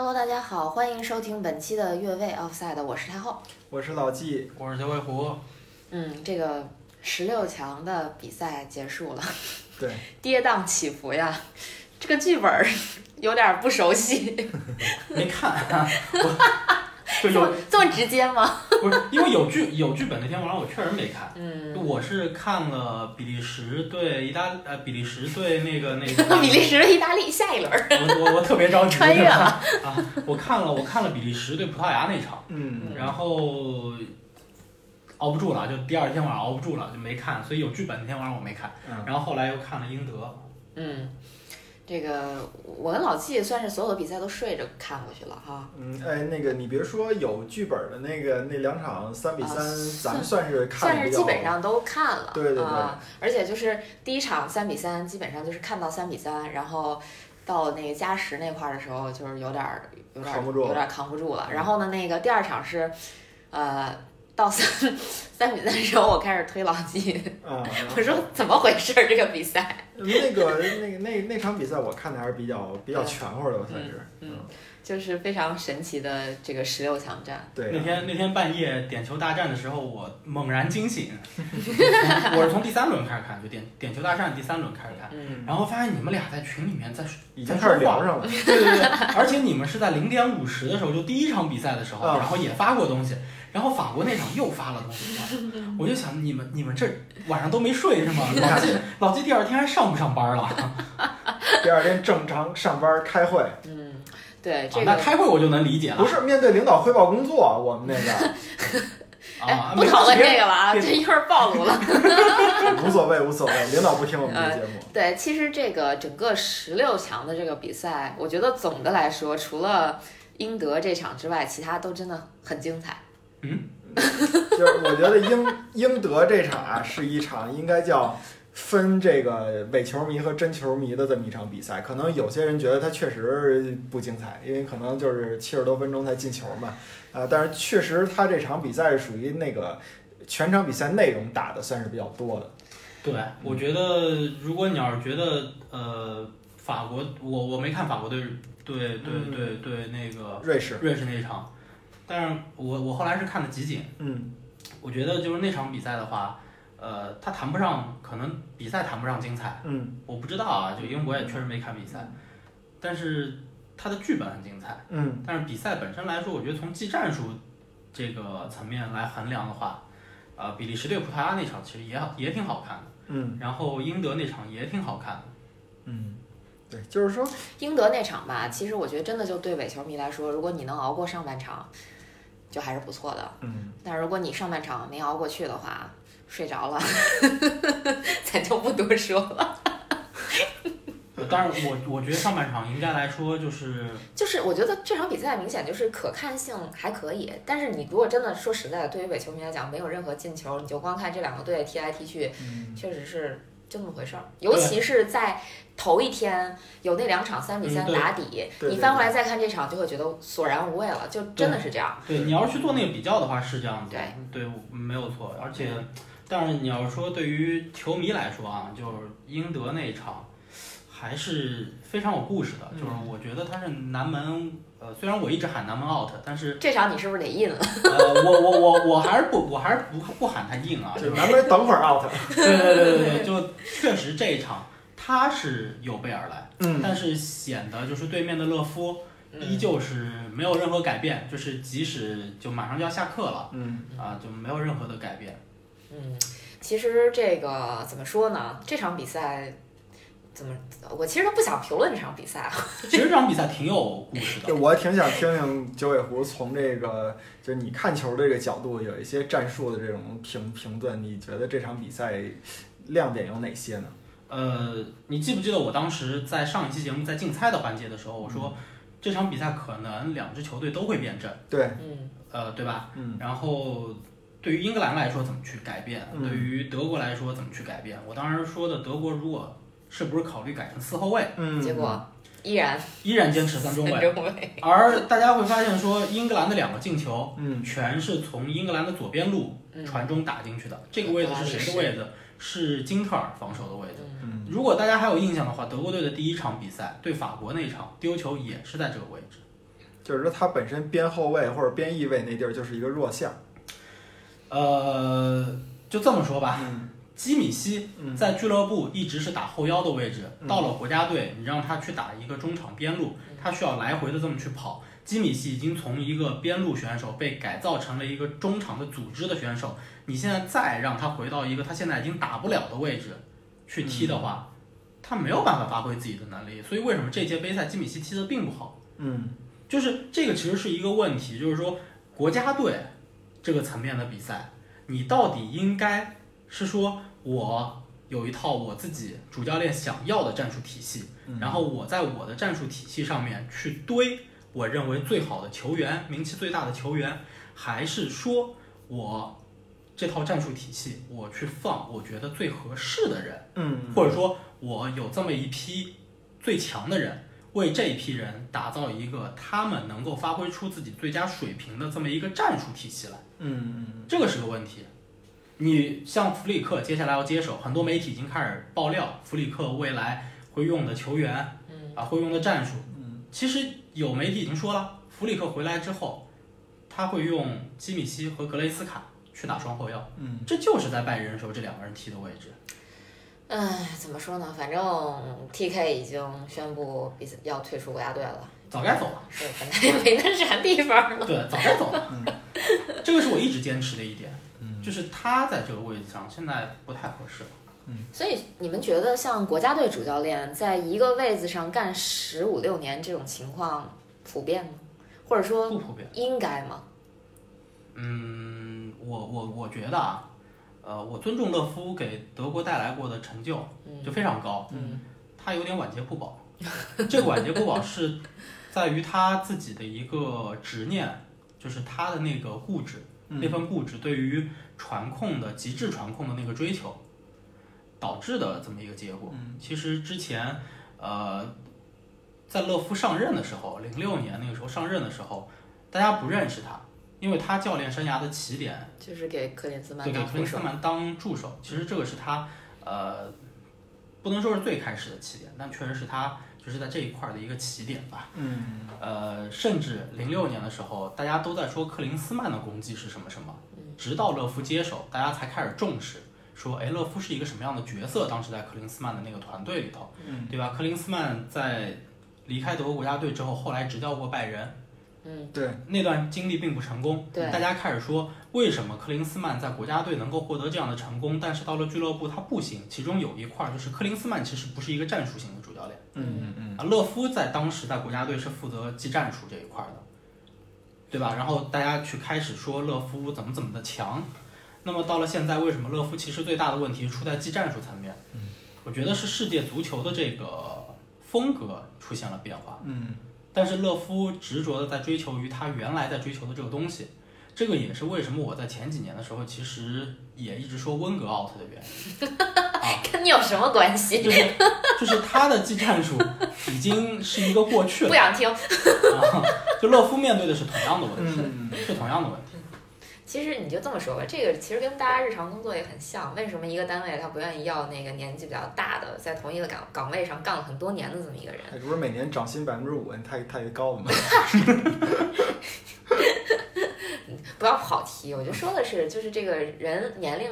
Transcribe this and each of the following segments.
Hello，大家好，欢迎收听本期的越位 Offside，我是太后。我是老纪，我是小尾狐，嗯，这个十六强的比赛结束了，对，跌宕起伏呀。这个剧本儿 有点儿不熟悉，没看，我就这么这么直接吗？不是因为有剧有剧本那天晚上我确实没看，嗯，我是看了比利时对意大呃比利时对那个那个 比利时、意大利下一轮儿我我我特别着急穿越了。啊！我看了我看了比利时对葡萄牙那场，嗯，然后熬不住了，就第二天晚上熬不住了就没看，所以有剧本那天晚上我没看，嗯然后后来又看了英德，嗯，这个我跟老季算是所有的比赛都睡着看过去了哈。嗯，哎，那个你别说有剧本的那个那两场三比三、啊咱们算是看算是基本上都看了，对对对啊，而且就是第一场三比三，基本上就是看到三比三，然后到那个加时那块儿的时候，就是有点儿有点儿扛不住有点儿扛不住了。嗯然后呢，那个第二场是，呃，到三三比三的时候，我开始推老纪，啊，我说怎么回事儿这个比赛？那个那个那那场比赛我看的还是比较比较全乎的，我算是，嗯，就是非常神奇的这个十六强战。对，那天那天半夜点球大战的时候，我猛然惊醒，我是从第三轮开始看，就点点球大战第三轮开始看，嗯，然后发现你们俩在群里面在已经开始聊上了，对对对，而且你们是在零点五十的时候，就第一场比赛的时候，啊然后也发过东西，然后法国那场又发了东西，我就想你们你们这晚上都没睡是吗？老季老季第二天还上不上班了？第二天正常上班开会，嗯，对这啊那。开会我就能理解了不是面对领导汇报工作，我们那个哎啊，，不讨论这个。了啊，别这一会儿暴露了。无所谓无所谓，领导不听我们的节目，对，其实这个整个十六强的这个比赛，我觉得总的来说，除了英德这场之外，其他都真的很精彩。就是我觉得英英德这场啊是一场应该叫分这个伪球迷和真球迷的这么一场比赛。可能有些人觉得它确实不精彩，因为可能就是七十多分钟才进球嘛。呃，但是确实他这场比赛是属于那个全场比赛内容打的算是比较多的。对，我觉得如果你要是觉得呃法国，我我没看法国队对对嗯对对那个瑞士，瑞士那一场，但是我我后来是看了集锦。嗯。我觉得就是那场比赛的话，呃，他谈不上，可能比赛谈不上精彩，嗯。我不知道啊，就因为我也确实没看比赛，但是他的剧本很精彩，嗯。但是比赛本身来说，我觉得从技战术这个层面来衡量的话，呃，比利时对葡萄牙那场其实也好也挺好看的，嗯。然后英德那场也挺好看的，嗯，对，就是说，英德那场吧，其实我觉得真的就对伪球迷来说，如果你能熬过上半场，就还是不错的。嗯但如果你上半场没熬过去的话，睡着了，咱就不多说了。呃但是我我觉得上半场应该来说就是就是我觉得这场比赛明显就是可看性还可以，但是你如果真的说实在的，对于伪球迷来讲，没有任何进球，你就光看这两个队踢来踢去，嗯确实是就那么回事儿。尤其是在头一天有那两场三比三打底，你翻过来再看这场，就会觉得索然无味了，就真的是这样。对你要是去做那个比较的话是这样子，对对，没有错。而且，但是你要说对于球迷来说啊，就是英德那一场还是非常有故事的。嗯就是我觉得他是南门，呃，虽然我一直喊南门 out，但是这场你是不是得印了？呃，我我我我还是不我还是不不喊他硬啊，就是南门等会儿 out，对对对对对，就确实这一场他是有备而来，嗯但是显得就是对面的勒夫。依嗯，旧是没有任何改变，就是即使就马上就要下课了嗯啊，就没有任何的改变。嗯，其实这个怎么说呢？这场比赛怎么？我其实都不想评论这场比赛啊。其实这场比赛挺有故事对，的，我挺想听听九尾狐从这个就是你看球的这个角度，有一些战术的这种评评论，你觉得这场比赛亮点有哪些呢？呃，你记不记得我当时在上一期节目在竞猜的环节的时候，我说这场比赛可能两支球队都会变阵，对，嗯呃，对吧？嗯然后对于英格兰来说怎么去改变，嗯对于德国来说怎么去改变？我当时说的德国如果是不是考虑改成四后卫，嗯，结果依然依然坚持三中卫，中卫。而大家会发现说英格兰的两个进球。嗯全是从英格兰的左边路嗯传中打进去的。这个位置是谁的位置？是金特尔防守的位置。如果大家还有印象的话，德国队的第一场比赛对法国那一场丢球也是在这个位置。就是说他本身边后卫或者边翼位那地儿就是一个弱项。呃，就这么说吧，嗯基米希嗯在俱乐部一直是打后腰的位置，嗯到了国家队，你让他去打一个中场边路，他需要来回的这么去跑。基米希已经从一个边路选手被改造成了一个中场的组织的选手，你现在再让他回到一个他现在已经打不了的位置去踢的话，他没有办法发挥自己的能力。所以为什么这届杯赛基米希踢得并不好？嗯就是这个其实是一个问题，就是说国家队这个层面的比赛，你到底应该是说我有一套我自己主教练想要的战术体系，嗯然后我在我的战术体系上面去堆我认为最好的球员、名气最大的球员，还是说我这套战术体系我去放我觉得最合适的人？嗯或者说我有这么一批最强的人，为这一批人打造一个他们能够发挥出自己最佳水平的这么一个战术体系来，嗯这个是个问题。你像弗里克接下来要接手，很多媒体已经开始爆料弗里克未来会用的球员嗯啊，会用的战术。嗯其实有媒体已经说了，弗里克回来之后，他会用基米希和格雷斯卡去打双后腰，嗯这就是在拜仁的时候这两个人踢的位置。唉，怎么说呢？反正 TK 已经宣布比赛要退出国家队了，早该走了。是本来也没那啥地方了。对，早该走了。这个是我一直坚持的一点，嗯就是他在这个位置上现在不太合适了。所以你们觉得像国家队主教练在一个位子上干十五六年这种情况普遍吗？或者说不普遍。应该吗？嗯，我我我觉得啊，呃，我尊重勒夫给德国带来过的成就嗯就非常高，嗯他有点晚节不保。这个晚节不保是在于他自己的一个执念，就是他的那个固执，嗯那份固执对于传控的极致传控的那个追求，导致的这么一个结果。嗯其实之前，呃，在勒夫上任的时候，零六年那个时候上任的时候，大家不认识他，因为他教练生涯的起点就是给克林斯曼对给当副手。克林斯曼当助手，其实这个是他呃，不能说是最开始的起点，但确实是他就是在这一块儿的一个起点吧。嗯呃，甚至零六年的时候，大家都在说克林斯曼的功绩是什么什么，直到勒夫接手，大家才开始重视，说，哎，勒夫是一个什么样的角色？当时在克林斯曼的那个团队里头，嗯对吧？克林斯曼在离开德国国家队之后，后来执教过拜仁，嗯，对，那段经历并不成功，对大家开始说，为什么克林斯曼在国家队能够获得这样的成功，但是到了俱乐部他不行？其中有一块儿就是克林斯曼其实不是一个战术型的主教练。嗯嗯啊，勒夫在当时在国家队是负责技战术这一块儿的，对吧？然后大家去开始说勒夫怎么怎么的强，那么到了现在，为什么勒夫其实最大的问题出在技战术层面？嗯我觉得是世界足球的这个风格出现了变化，嗯但是勒夫执着的在追求于他原来在追求的这个东西。这个也是为什么我在前几年的时候，其实也一直说温格 out 的原因。啊，跟你有什么关系？就是就是他的技战术已经是一个过去了不想听。啊，就勒夫面对的是同样的问题，嗯是同样的问题。其实你就这么说吧，这个其实跟大家日常工作也很像。为什么一个单位他不愿意要那个年纪比较大的，在同一个岗岗位上干了很多年的这么一个人？哎，不是每年涨薪百分之五，太太高了吗？不要跑题，我就说的是，就是这个人年龄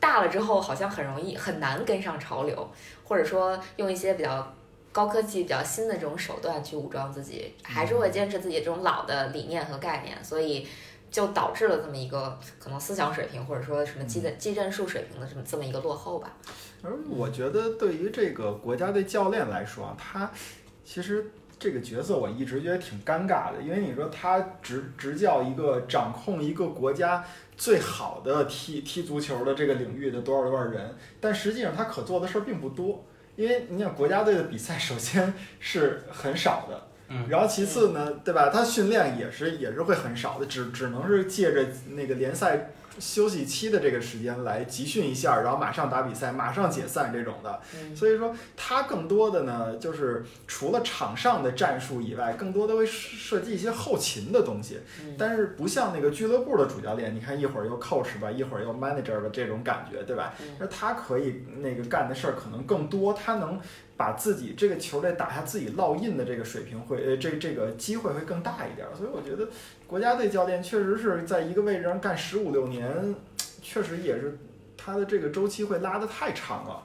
大了之后，好像很容易很难跟上潮流，或者说用一些比较高科技、比较新的这种手段去武装自己，还是会坚持自己这种老的理念和概念，所以就导致了这么一个可能思想水平或者说什么技技战术水平的这么这么一个落后吧。而我觉得对于这个国家队教练来说啊，他其实这个角色我一直觉得挺尴尬的，因为你说他执执教一个掌控一个国家最好的踢踢足球的这个领域的多少多少人，但实际上他可做的事儿并不多。因为你想国家队的比赛，首先是很少的，嗯然后其次呢，对吧？他训练也是也是会很少的，只只能是借着那个联赛休息期的这个时间来集训一下，然后马上打比赛，马上解散这种的。嗯所以说，他更多的呢，就是除了场上的战术以外，更多的会设计一些后勤的东西。嗯但是不像那个俱乐部的主教练，你看一会儿又 coach 吧，一会儿又 manager 吧，这种感觉，对吧？嗯那他可以那个干的事儿可能更多，他能把自己这个球队打下自己烙印的这个水平会呃这这个机会会更大一点儿。所以我觉得国家队教练确实是在一个位置上干十五六年，确实也是他的这个周期会拉得太长了。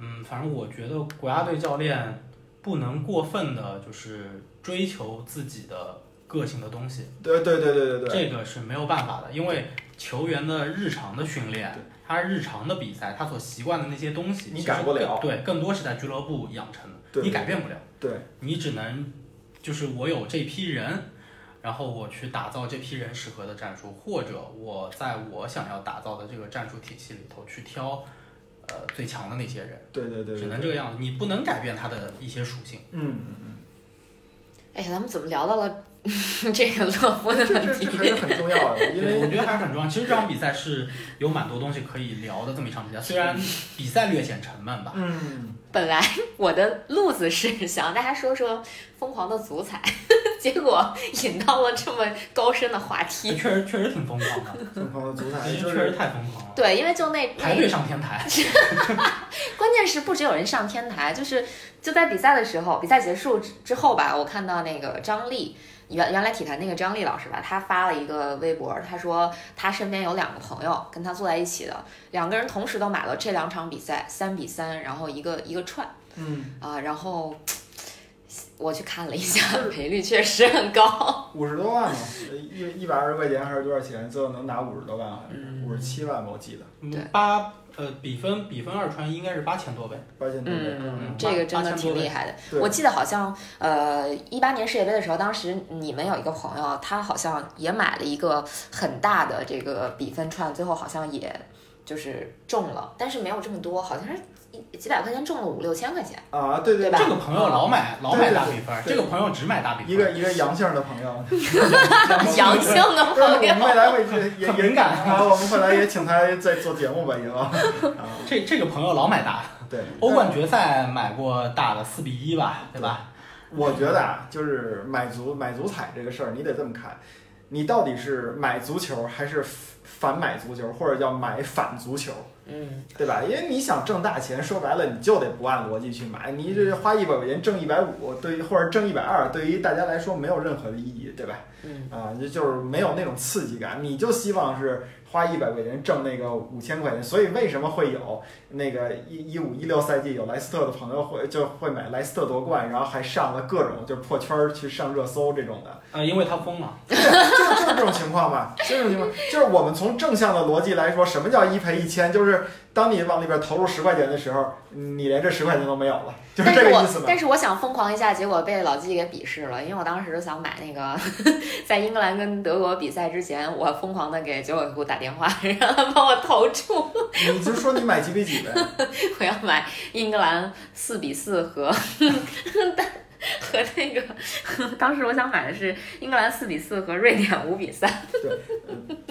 嗯，反正我觉得国家队教练不能过分的，就是追求自己的个性的东西，对对对对对对，这个是没有办法的，因为球员的日常的训练对，他日常的比赛，他所习惯的那些东西，你改不了对，更多是在俱乐部养成的，你改变不了，对你只能就是我有这批人。然后我去打造这批人适合的战术，或者我在我想要打造的这个战术体系里头去挑，呃最强的那些人，对对对，只能这个样子，你不能改变他的一些属性。嗯嗯嗯。哎，咱们怎么聊到了 这个乐福的这问题这这？还是很重要的，因为我觉得还是很重要。其实这场比赛是有蛮多东西可以聊的，这么一场比赛，虽然比赛略显沉闷吧。嗯，本来我的路子是想让大家说说疯狂的足彩，结果引到了这么高深的话题。确实确实挺疯狂的，疯狂的足彩确实就是太疯狂了。对，因为就那排队，上天台，关键是不只有人上天台，就是就在比赛的时候，比赛结束之之后吧，我看到那个张丽。原原来体坛那个张丽老师吧，他发了一个微博，他说他身边有两个朋友跟他坐在一起的，两个人同时都买了这两场比赛，三比三，然后一个一个串，嗯，啊，然后我去看了一下，赔率确实很高。五十多万嘛，呃一一百二十块钱还是多少钱？最后能拿五十多万，好像是嗯五十七万吧，我记得嗯对八呃比分比分二传应该是八千多倍。八千多倍。嗯，这个真的挺厉害的。我记得好像，呃，一八年世界杯的时候，当时你们有一个朋友，他好像也买了一个很大的这个比分串，最后好像也就是中了，但是没有这么多，好像是一几百块钱中了五六千块钱。啊，对对吧？这个朋友老买老买大比分，这个朋友只买大比分。一个一个 阳性的朋友，阳性的朋友。我，们未来会也也很敏感。啊，我们未来也请他再做节目吧，以后。啊，这这个朋友老买大，对，欧冠决赛买过大的四比一吧，对。吧？我觉得啊，就是买足买足彩这个事儿，你得这么看，你到底是买足球还是反买足球，或者叫买反足球？嗯，对吧？因为你想挣大钱，说白了你就得不按逻辑去买。你这花一百块钱挣一百五，对于或者挣一百二，对于大家来说没有任何的意义，对吧？嗯，啊，就就是没有那种刺激感。你就希望是花一百块钱挣那个五千块钱。所以为什么会有那个一一五一六赛季有莱斯特的朋友会就会买莱斯特夺冠，然后还上了各种就是破圈儿去上热搜这种的。啊，因为他疯了。就是就是这种情况吧，就是这种情况，就是我们从正向的逻辑来说，什么叫一赔一千？就是当你往里边投入十块钱的时候，你连这十块钱都没有了，就是这个意思嘛。但是我想疯狂一下，结果被老季给鄙视了，因为我当时想买那个，在英格兰跟德国比赛之前，我疯狂的给九尾狐打电话，让他帮我投注，你就说你买几比几呗，我要买英格兰四比四和 和那个，当时我想买的是英格兰四比四和瑞典五比三。对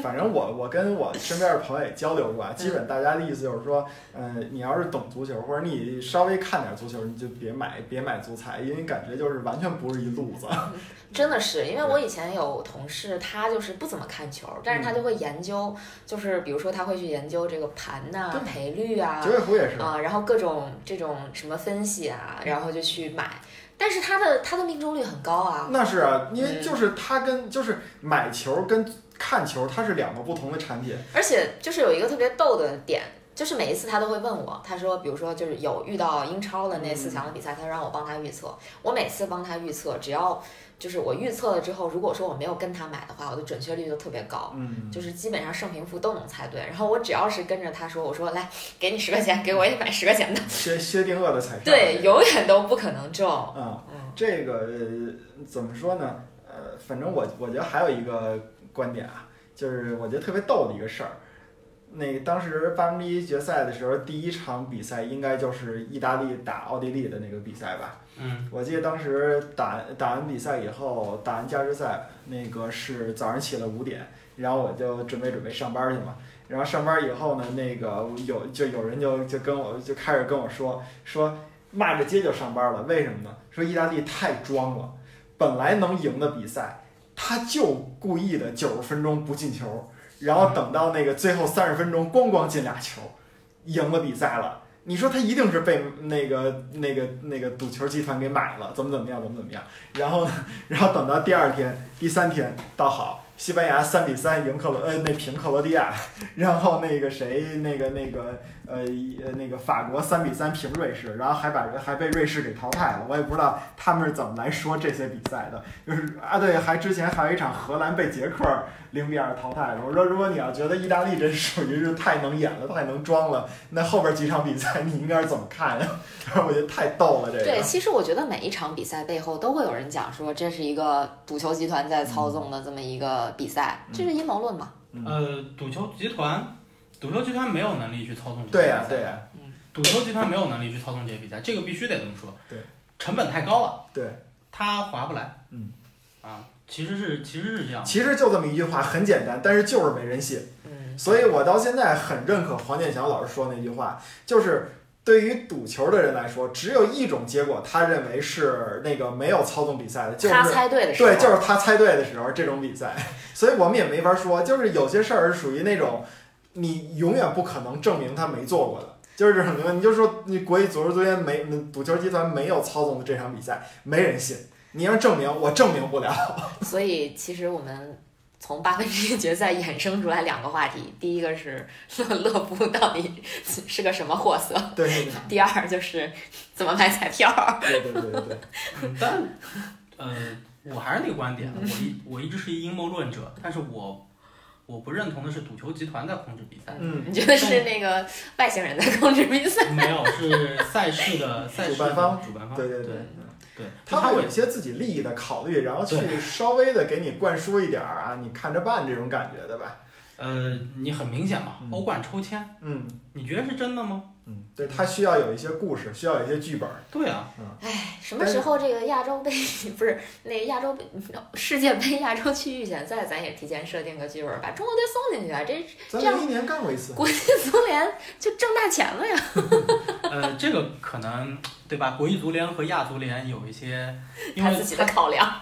反正我我跟我身边的朋友也交流过啊，基本大家的意思就是说，呃，你要是懂足球，或者你稍微看点足球，你就别买别买足彩，因为感觉就是完全不是一路子。真的是，因为我以前有同事，他就是不怎么看球，但是他就会研究，就是比如说他会去研究这个盘呐、对赔率啊，九尾狐也是，啊，然后各种这种什么分析啊，然后就去买，但是他的他的命中率很高啊。那是啊，因为嗯就是它跟就是买球跟看球，它是两个不同的产品。而且就是有一个特别逗的点，就是每一次他都会问我，他说，比如说就是有遇到英超的那四强的比赛，他让我帮他预测，我每次帮他预测，只要就是我预测了之后，如果说我没有跟他买的话，我的准确率就特别高。嗯，就是基本上胜平负都能猜对，然后我只要是跟着他说，我说来给你十块钱，给我也买十块钱的，薛薛定谔的彩票。对，永远都不可能中。啊、嗯这个呃怎么说呢？呃，反正我我觉得还有一个观点啊，就是我觉得特别逗的一个事儿。那个当时八分之一决赛的时候，第一场比赛应该就是意大利打奥地利的那个比赛吧？嗯，我记得当时打打完比赛以后，打完加时赛，那个是早上起了五点，然后我就准备准备上班去嘛。然后上班以后呢，那个有就有人就就跟我就开始跟我说说骂着街就上班了，为什么呢？说意大利太装了，本来能赢的比赛，他就故意的九十分钟不进球，然后等到那个最后三十分钟咣咣进俩球，赢了比赛了。你说他一定是被那个那个那个赌球集团给买了，怎么怎么样，怎么怎么样？然后，然后等到第二天、第三天倒好，西班牙三比三赢克罗呃那平克罗地亚，然后那个谁那个那个呃呃那个法国三比三平瑞士，然后还把还被瑞士给淘汰了。我也不知道他们是怎么来说这些比赛的。就是啊，对，还之前还有一场荷兰被捷克零比二淘汰了。我说如果你要觉得意大利这属于是太能演了，太能装了，那后边几场比赛你应该是怎么看呀？我觉得太逗了这个。对，其实我觉得每一场比赛背后都会有人讲说这是一个赌球集团在操纵的这么一个比赛，这是阴谋论嘛？呃，赌球集团，赌球集团没有能力去操纵这些对呀、比赛对呀、赌球集团没有能力去操纵这些比赛，这个必须得这么说。对，成本太高了，对，它划不来。嗯，啊，其实是其实是这样。其实就这么一句话，很简单，但是就是没人信。嗯，所以我到现在很认可黄健翔老师说那句话，就是对于赌球的人来说，只有一种结果，他认为是那个没有操纵比赛的，就是他猜对的时候，对，就是他猜对的时候这种比赛。所以我们也没法说，就是有些事儿是属于那种你永远不可能证明他没做过的。就是这种情况，你就说你国际足球足联没赌球集团没有操纵的这场比赛，没人信。你要证明，我证明不了。所以其实我们从八分之一决赛衍生出来两个话题，第一个是乐乐布到底是个什么货色，对对对第二就是怎么买彩票。对对对对对 但呃，我还是那个观点，我一我一直是一阴谋论者，但是我我不认同的是赌球集团在控制比赛，嗯，你觉得是那个外星人在控制比赛？没有是赛事的 赛事主办方。主办方，对对对对，对，他会有一些自己利益的考虑，然后去稍微的给你灌输一点儿啊，你看着办这种感觉的吧。呃，你很明显嘛嗯，欧冠抽签，嗯你觉得是真的吗？嗯，对，他需要有一些故事，需要有一些剧本。对啊，哎，什么时候这个亚洲杯不是那个亚洲杯世界杯亚洲区预选赛，咱也提前设定个剧本，把中国队送进去啊！这这样一年干过一次。国际足联就挣大钱了呀！呃，这个可能对吧？国际足联和亚足联有一些，因为他自己的考量。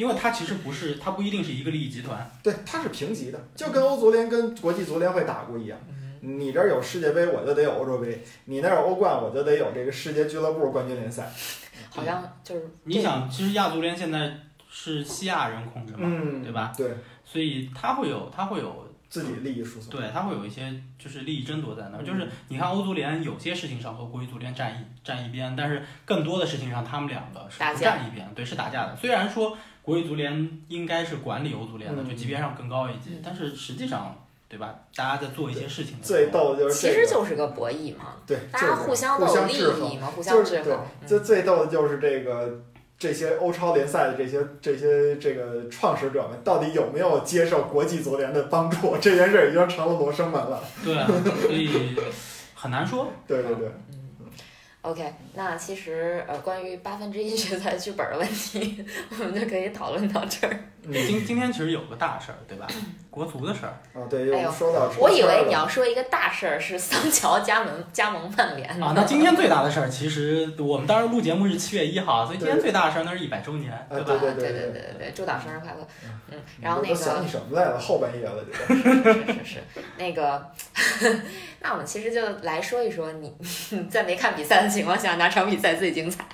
因为它其实不是，它不一定是一个利益集团。对，它是平级的，就跟欧足联跟国际足联会打过一样。你这儿有世界杯，我就得有欧洲杯；你那儿有欧冠，我就得有这个世界俱乐部冠军联赛。好像就是你想，其实亚足联现在是西亚人控制嘛，嗯，对吧？对所以它会有，它会有，自己利益输送。对，它会有一些就是利益争夺在那儿。嗯就是你看欧足联有些事情上和国际足联站一站一边，但是更多的事情上他们两个是不打架站一边，对，是打架的。虽然说国际足联应该是管理欧足联的，嗯就级别上更高一级，嗯但是实际上，对吧？大家在做一些事情的时最候，逗的就是其实，就是个博弈嘛，对，大家互相都有利互相制衡益嘛，互相就是对制衡。，嗯最最逗的就是这个这些欧超联赛的这些这些这个创始者们，到底有没有接受国际足联的帮助？这件事已经成了罗生门了。对啊，所以很难说。对对对，嗯 OK，那其实呃，关于八分之一决赛剧本的问题，我们就可以讨论到这儿。嗯，今今天其实有个大事儿，对吧？国足的事儿啊对，哎呦又说到我以为你要说一个大事儿是桑乔加盟加盟曼联啊。那今天最大的事儿，其实我们当时录节目是七月一号，所以今天最大的事儿那是一百周年，啊对吧？对对对对对对，祝党生日快乐。嗯，然后那个都想起什么来了？后半夜了，这个。是是是，那个，那我们其实就来说一说你在没看比赛的情况下哪场比赛最精彩？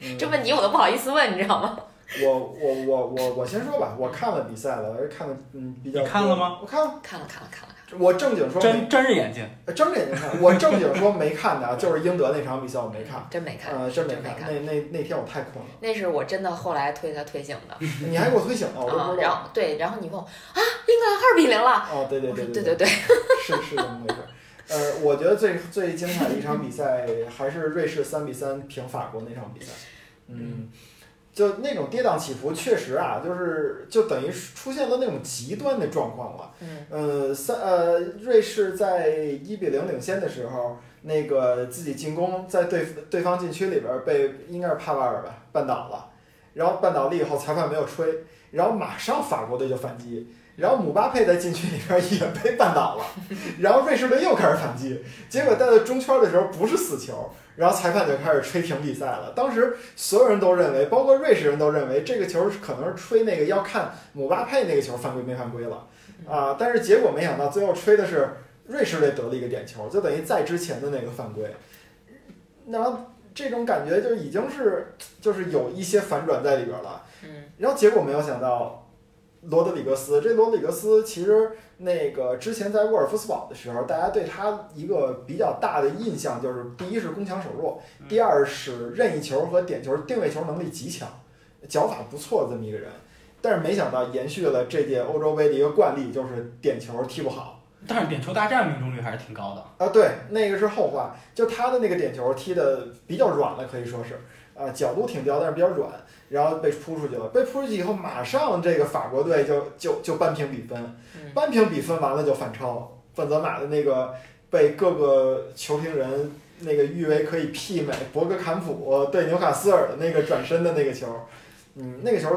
嗯这问题我都不好意思问，你知道吗？我我我我我先说吧，我看了比赛了，而且看了嗯比较。你看了吗？我看了，看了看了看了看了，我正经说没，睁睁着眼睛，呃睁着眼睛看。我正经说没看的啊，就是英德那场比赛我没看，真没看，呃，真没看。没看。那那那天我太困了，那是我真的后来推他推醒的你还给我推醒了，我都啊不，知道。然后对，然后你问我啊，英格兰二比零了，哦，对对我对对说对 对对，是是这么回事儿。呃，我觉得最最精彩的一场比赛还是瑞士三比三平法国那场比赛。嗯，就那种跌宕起伏，确实啊，就是就等于出现了那种极端的状况了。嗯呃，三呃，瑞士在一比零领先的时候，那个自己进攻在对对方禁区里边儿被应该是帕瓦尔吧绊倒了，然后绊倒了以后裁判没有吹，然后马上法国队就反击，然后姆巴佩在禁区里边也被绊倒了，然后瑞士队又开始反击，结果带到中圈的时候不是死球，然后裁判就开始吹停比赛了。当时所有人都认为，包括瑞士人都认为这个球是可能是吹那个要看姆巴佩那个球犯规没犯规了啊，但是结果没想到最后吹的是瑞士队得了一个点球，就等于在之前的那个犯规。然后这种感觉就已经是就是有一些反转在里边了。嗯，然后结果没有想到，罗德里格斯这罗德里格斯其实那个之前在沃尔夫斯堡的时候，大家对他一个比较大的印象就是，第一是攻强守弱，第二是任意球和点球定位球能力极强，脚法不错的这么一个人。但是没想到延续了这届欧洲杯的一个惯例，就是点球踢不好。但是点球大战命中率还是挺高的。啊，对，那个是后话，就他的那个点球踢的比较软了，可以说是，啊，角度挺刁，但是比较软，然后被扑出去了。被扑出去以后，马上这个法国队就就就扳平比分，嗯扳平比分完了就反超。本泽马的那个被各个球评人那个誉为可以媲美博格坎普对纽卡斯尔的那个转身的那个球，嗯，那个球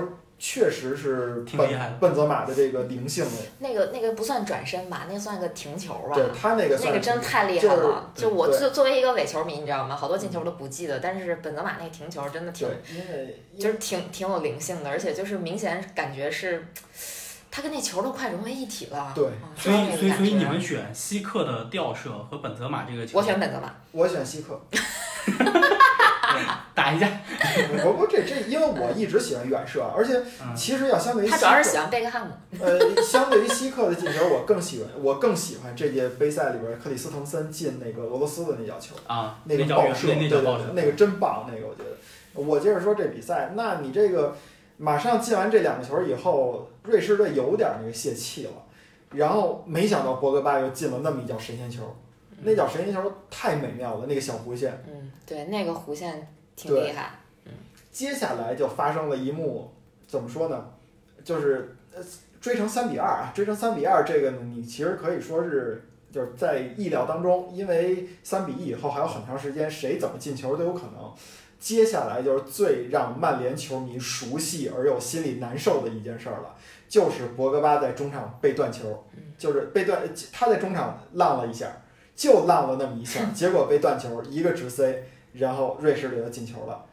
确实是挺厉害的本泽马的这个灵性，那个那个不算转身吧，那算个停球吧。对他那个那个真太厉害了！就我对作作为一个伪球迷，你知道吗？好多进球都不记得，但是本泽马那个停球真的挺对，因为就是挺挺有灵性的，而且就是明显感觉是，他跟那球都快融为一体了。对嗯所以所以所以你们选西克的吊射和本泽马这个球，我选本泽马，我选西克。打一架。不不，这这，因为我一直喜欢远射，而且嗯，其实要相对于希克，他主要是喜欢贝克汉姆。呃，相对于希克的进球，我更喜欢，我更喜欢这届杯赛里边克里斯滕森进那个俄罗斯的那脚球，啊，那个脚远，爆射，那对对那个真棒，那个我觉得。我接着说这比赛，那你这个马上进完这两个球以后，瑞士队有点那个泄气了，然后没想到博格巴又进了那么一脚神仙球，那脚神仙球太美妙了，那个小弧线。嗯，对，那个弧线挺厉害。接下来就发生了一幕，怎么说呢？就是呃追成三比二啊，追成三比二，这个呢，你其实可以说是就是在意料当中，因为三比一以后还有很长时间，谁怎么进球都有可能。接下来就是最让曼联球迷熟悉而又心里难受的一件事儿了，就是博格巴在中场被断球，就是被断，他在中场浪了一下，就浪了那么一下，结果被断球，一个直塞，然后瑞士队就进球了。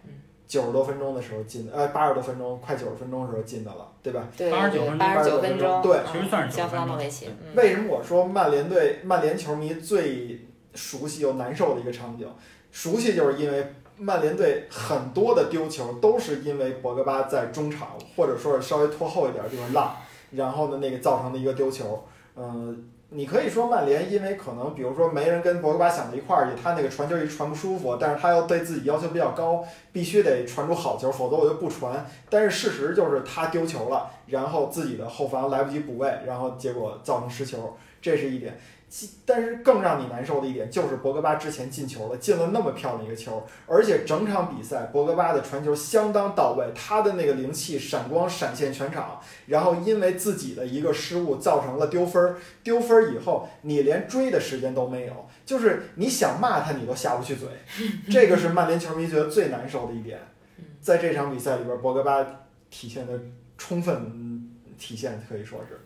九十多分钟的时候进的，呃，八十多分钟，快九十分钟的时候进的了，对吧？对89对，分钟八十九分钟，对其实算是90加夫拉分钟为什么我说曼联队、曼联球迷最熟悉又难受的一个场景？熟悉就是因为曼联队很多的丢球都是因为博格巴在中场或者说是稍微拖后一点的地方浪，然后呢那个造成的一个丢球。嗯、你可以说曼联因为可能比如说没人跟博格巴想在一块儿去，他那个传球一传不舒服，但是他又对自己要求比较高，必须得传出好球，否则我就不传。但是事实就是他丢球了，然后自己的后防来不及补位，然后结果造成失球，这是一点。其但是更让你难受的一点就是博格巴之前进球了，进了那么漂亮一个球，而且整场比赛博格巴的传球相当到位，他的那个灵气闪光闪现全场，然后因为自己的一个失误造成了丢分儿，丢分儿以后你连追的时间都没有，就是你想骂他你都下不去嘴，这个是曼联球迷觉得最难受的一点，在这场比赛里边，博格巴体现的充分嗯体现可以说是。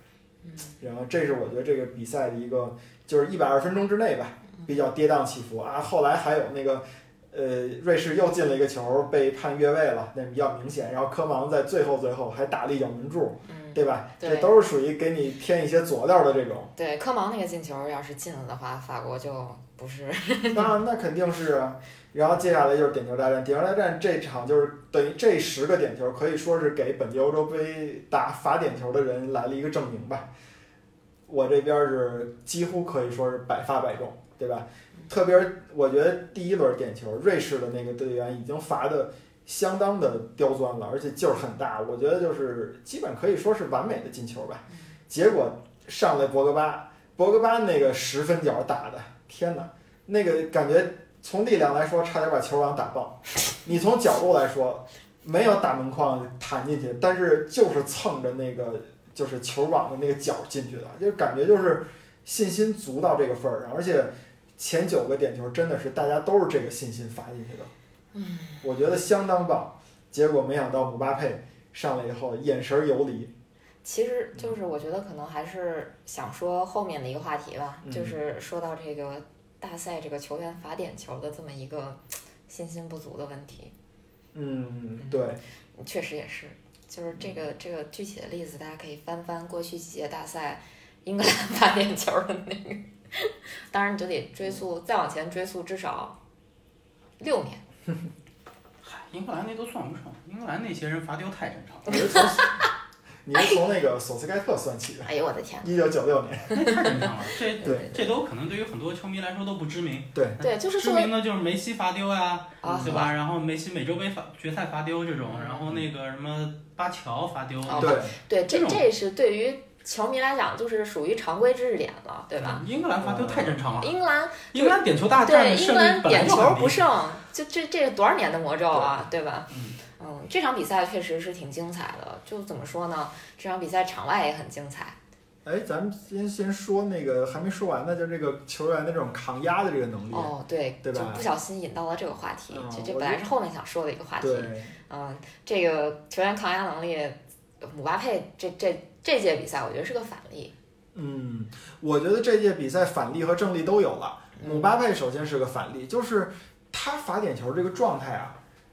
然后这是我觉得这个比赛的一个，就是一百二十分钟之内吧，比较跌宕起伏啊。后来还有那个，呃，瑞士又进了一个球，被判越位了，那比较明显。然后科芒在最后最后还打了一脚门柱，嗯，对吧？对这都是属于给你添一些佐料的这种。对，科芒那个进球要是进了的话，法国就不是。那那肯定是啊。然后接下来就是点球大战，点球大战这场就是等于这十个点球可以说是给本届欧洲杯打罚点球的人来了一个证明吧。我这边是几乎可以说是百发百中，对吧？特别我觉得第一轮点球，瑞士的那个队员已经罚的相当的刁钻了，而且劲儿很大，我觉得就是基本可以说是完美的进球吧。结果上来博格巴，博格巴那个十分角打的，天哪，那个感觉从力量来说差点把球网打爆，你从角度来说没有打门框弹进去，但是就是蹭着那个就是球网的那个角进去的，就感觉就是信心足到这个份儿上，而且前九个点球真的是大家都是这个信心发进去的，嗯，我觉得相当棒。结果没想到姆巴佩上来以后眼神游离，其实就是我觉得可能还是想说后面的一个话题吧，嗯就是说到这个大赛这个球员罚点球的这么一个信心不足的问题，嗯，对，确实也是，就是这个这个具体的例子，大家可以翻翻过去几届大赛英格兰罚点球的那个，当然你就得追溯再往前追溯至少六年。嗨，英格兰那都算不上，英格兰那些人罚丢太正常了，你是从那个索斯盖特算起的，哎呦我的天！一九九六年，太正常了。这对这都可能对于很多球迷来说都不知名。对，对，就是知说名的就是梅西罚丢呀，啊，对吧？然后梅西美洲杯罚决赛罚丢这种，然后那个什么巴乔罚丢，哦对，对，这这是对于球迷来讲，就是属于常规知识点了，对吧？英格兰罚丢太正常了，英格兰英格兰点球大战对英的胜率格兰点球不胜，就这这是多少年的魔咒啊，对吧？嗯嗯，这场比赛确实是挺精彩的。就怎么说呢？这场比赛场外也很精彩。哎，咱们先先说那个还没说完呢，就这个球员的这种抗压的这个能力，哦，对，对吧就不小心引到了这个话题。嗯这这本来是后面想说的一个话题。对，嗯，这个球员抗压能力，姆巴佩这这这届比赛我觉得是个反例。嗯，我觉得这届比赛反例和正例都有了。姆巴佩首先是个反例，就是他罚点球这个状态啊，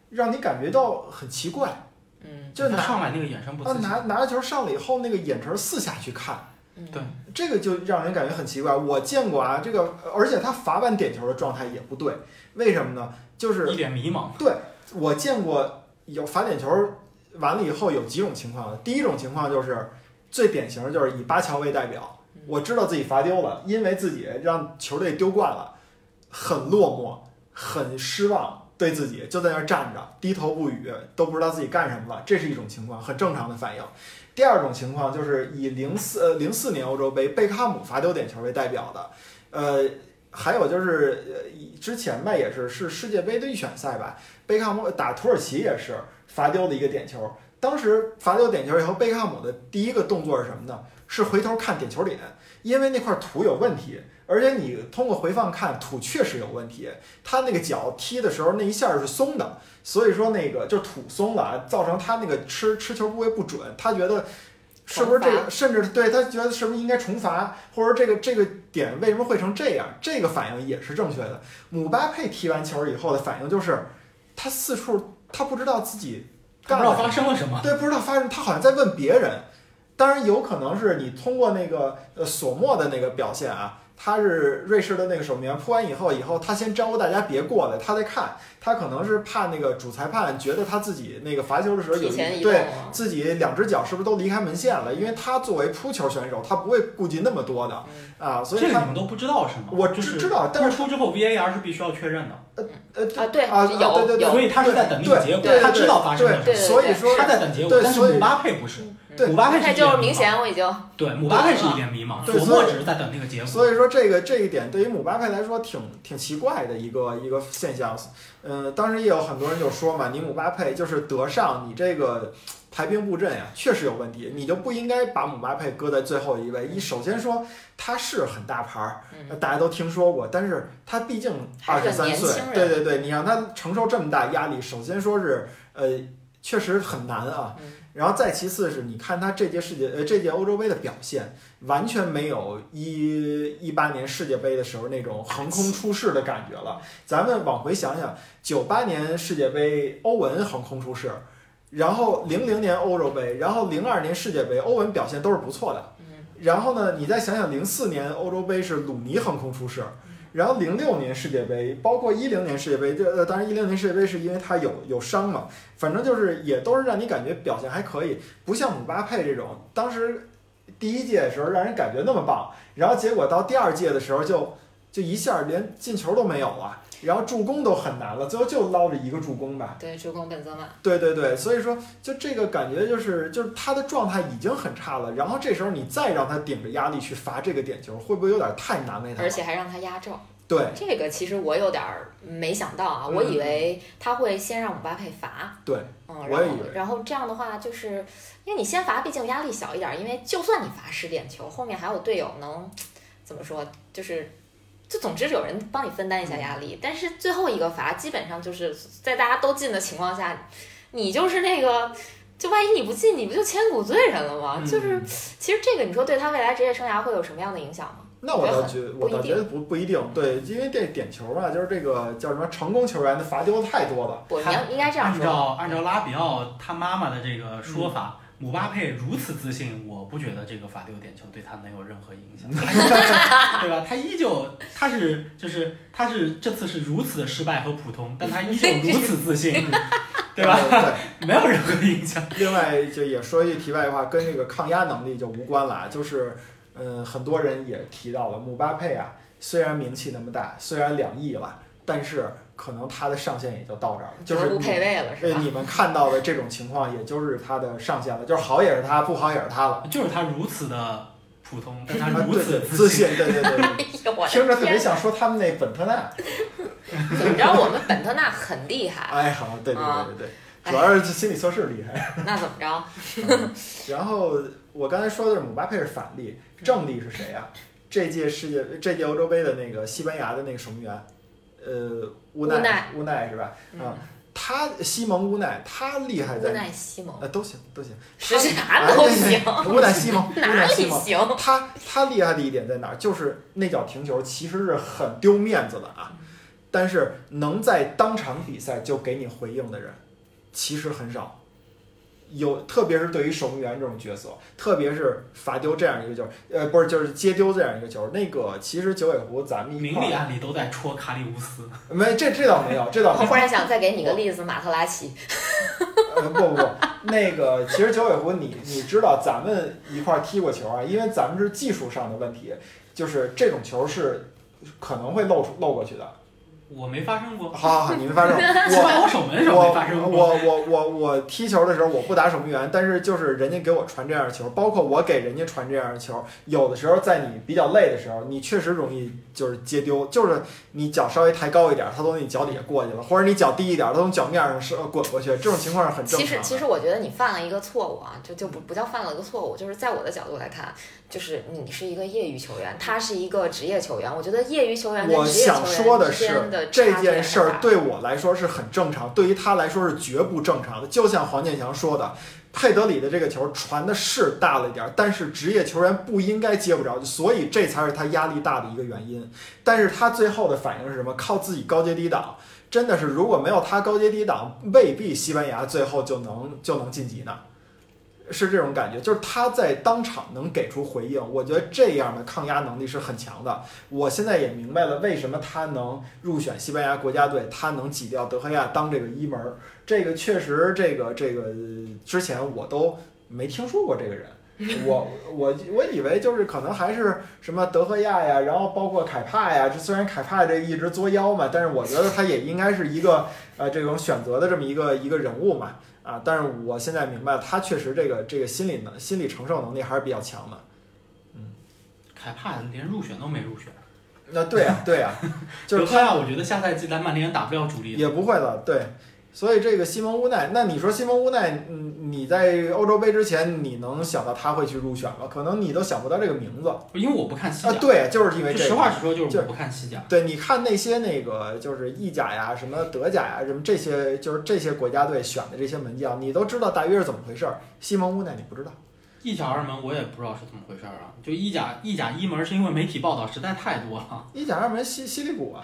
让你感觉到很奇怪，嗯就拿上来那个眼神不啊自信，拿拿着球上了以后，那个眼神四下去看。嗯，对这个就让人感觉很奇怪。我见过啊，这个而且他罚完点球的状态也不对，为什么呢？就是一脸迷茫。对我见过有罚点球完了以后有几种情况，第一种情况就是最典型的就是以巴乔为代表，我知道自己罚丢了，因为自己让球队丢惯了，很落寞，很失望。对自己就在那儿站着，低头不语，都不知道自己干什么了，这是一种情况，很正常的反应。第二种情况就是以零四呃零四年欧洲杯贝克汉姆罚丢点球为代表的，呃，还有就是呃以之前吧也是是世界杯的预选赛吧，贝克汉姆打土耳其也是罚丢的一个点球。当时罚丢点球以后，贝克汉姆的第一个动作是什么呢？是回头看点球点，因为那块土有问题，而且你通过回放看土确实有问题，他那个脚踢的时候那一下是松的，所以说那个就土松了，啊造成他那个吃吃球部位不准，他觉得。是不是这个？甚至对他觉得是不是应该重罚，或者这个这个点为什么会成这样？这个反应也是正确的。姆巴佩踢完球以后的反应就是，他四处他不知道自己他不知道干了发生了什么，对，不知道发生，他好像在问别人。当然，有可能是你通过那个呃索莫的那个表现啊，他是瑞士的那个守门员扑完以后，以后他先招呼大家别过来，他在看，他可能是怕那个主裁判觉得他自己那个罚球的时候有提前移动对。自己两只脚是不是都离开门线了？因为他作为扑球选手，他不会顾及那么多的嗯啊，所以他这个你们都不知道是吗？我就是知知道，但是播出之后 VAR 是必须要确认的，呃啊，对，啊有对对对有所以他是在等那个结果对，他知道发生了什对么，所以说他在等结果对。所以但是姆巴佩不是，对姆巴佩他就是明显我已经对，姆巴佩是一点迷茫，对所以索莫只是在等那个结果。所以说这个这一点对于姆巴佩来说挺挺奇怪的一个一个现象。嗯，当时也有很多人就说嘛，你姆巴佩就是德尚，你这个排兵布阵呀，确实有问题，你就不应该把姆巴佩搁在最后一位。一首先说他是很大牌大家都听说过，但是他毕竟二十三岁年轻，人对对对，你让他承受这么大压力，首先说是呃确实很难啊。嗯然后再其次是你看他这届世界呃这届欧洲杯的表现，完全没有一一八年世界杯的时候那种横空出世的感觉了。咱们往回想想，九八年世界杯欧文横空出世，然后零零年欧洲杯，然后零二年世界杯欧文表现都是不错的。嗯然后呢，你再想想零四年欧洲杯是鲁尼横空出世，然后零六年世界杯，包括一零年世界杯，这呃当然一零年世界杯是因为他有有伤嘛，反正就是也都是让你感觉表现还可以，不像姆巴佩这种，当时第一届的时候让人感觉那么棒，然后结果到第二届的时候就就一下连进球都没有了，然后助攻都很难了，最后就捞着一个助攻吧。对助攻本泽马，对对对，所以说就这个感觉就是就是他的状态已经很差了，然后这时候你再让他顶着压力去罚这个点球，会不会有点太难为他了？而且还让他压轴。对这个其实我有点儿没想到啊，嗯我以为他会先让姆巴佩罚。对，嗯，然后我也以为然后这样的话，就是因为你先罚，毕竟压力小一点儿，因为就算你罚失点球，后面还有队友能怎么说，就是。就总之有人帮你分担一下压力，但是最后一个罚基本上就是在大家都进的情况下，你就是那个，就万一你不进，你不就千古罪人了吗？嗯就是其实这个你说对他未来职业生涯会有什么样的影响吗？那我倒觉我觉得不不一定，对，因为这点球啊，就是这个叫什么成功球员的罚丢的太多了。不，你要应该这样说按。照按照拉比奥他妈妈的这个说法，姆巴佩如此自信，我不觉得这个法丢点球对他能有任何影响，对吧？他依旧他是就是他是这次是如此的失败和普通，但他依旧如此自信，对吧？对，没有任何影响。另外就也说一句题外话，跟这个抗压能力就无关了啊，就是嗯，很多人也提到了姆巴佩啊，虽然名气那么大，虽然两亿了，但是。可能他的上限也就到这儿了，就是不配位了，是吧？你们看到的这种情况，也就是他的上限了，就是好也是他，不好也是他了。就是他如此的普通，但他如此自信，对对对，听着特别想说他们那本特纳。怎么着？我们本特纳很厉害。哎，好，对对对对对，主要是心理测试厉害。那怎么着？然后我刚才说的是姆巴佩是反例，正例是谁呀？这届世界这届欧洲杯的那个西班牙的那个守门员。呃，无奈无奈是吧？啊，他西蒙乌奈，他厉害在乌奈西蒙，呃，都行都行，是哪都行。乌奈西蒙，乌奈西蒙行。他他厉害的一点在哪儿？就是那脚停球其实是很丢面子的啊，但是能在当场比赛就给你回应的人，其实很少。有，特别是对于守门员这种角色，特别是罚丢这样一个球，呃，不是，就是接丢这样一个球。那个其实九尾狐咱们明里暗里都在戳卡里乌斯。没，这这倒没有，这倒没有。我忽然想再给你个例子，马特拉齐。呃，不不不，那个其实九尾狐，你你知道咱们一块踢过球啊？因为咱们是技术上的问题，就是这种球是可能会漏出漏过去的。我没发生过。好好好，你没发生。我我守门时候没发生过。我我我我踢球的时候，我不打守门员，但是就是人家给我传这样的球，包括我给人家传这样的球，有的时候在你比较累的时候，你确实容易就是接丢，就是你脚稍微抬高一点，他从你脚底下过去了，或者你脚低一点，他从脚面上是滚过去，这种情况是很正常。其实其实我觉得你犯了一个错误啊，就就不不叫犯了一个错误，就是在我的角度来看。就是你是一个业余球员，他是一个职业球员。我觉得业余球员跟职业球员之间的这件事儿对我来说是很正常，对于他来说是绝不正常的。就像黄健翔说的，佩德里的这个球传的是大了一点儿，但是职业球员不应该接不着，所以这才是他压力大的一个原因。但是他最后的反应是什么？靠自己高接低挡，真的是如果没有他高接低挡，未必西班牙最后就能就能晋级呢。是这种感觉，就是他在当场能给出回应，我觉得这样的抗压能力是很强的。我现在也明白了为什么他能入选西班牙国家队，他能挤掉德赫亚当这个一门儿。这个确实，这个这个之前我都没听说过这个人。我我我以为就是可能还是什么德赫亚呀，然后包括凯帕呀。这虽然凯帕这一直作妖嘛，但是我觉得他也应该是一个呃这种选择的这么一个一个人物嘛。啊！但是我现在明白，他确实这个这个心理能心理承受能力还是比较强的。嗯，凯帕连入选都没入选。那对呀，对呀，就是他。我觉得下赛季在曼联打不了主力。也不会了，对。所以这个西蒙乌奈，那你说西蒙乌奈，嗯，你在欧洲杯之前，你能想到他会去入选吗？可能你都想不到这个名字，因为我不看西甲。啊，对，就是因为这。实话实说，就是我不看西甲。对，你看那些那个就是意甲呀、什么德甲呀、什么这些，就是这些国家队选的这些门将，你都知道大约是怎么回事儿。西蒙乌奈你不知道？意甲二门我也不知道是怎么回事儿啊。就意甲意甲一门是因为媒体报道实在太多了。意甲二门西西里古啊，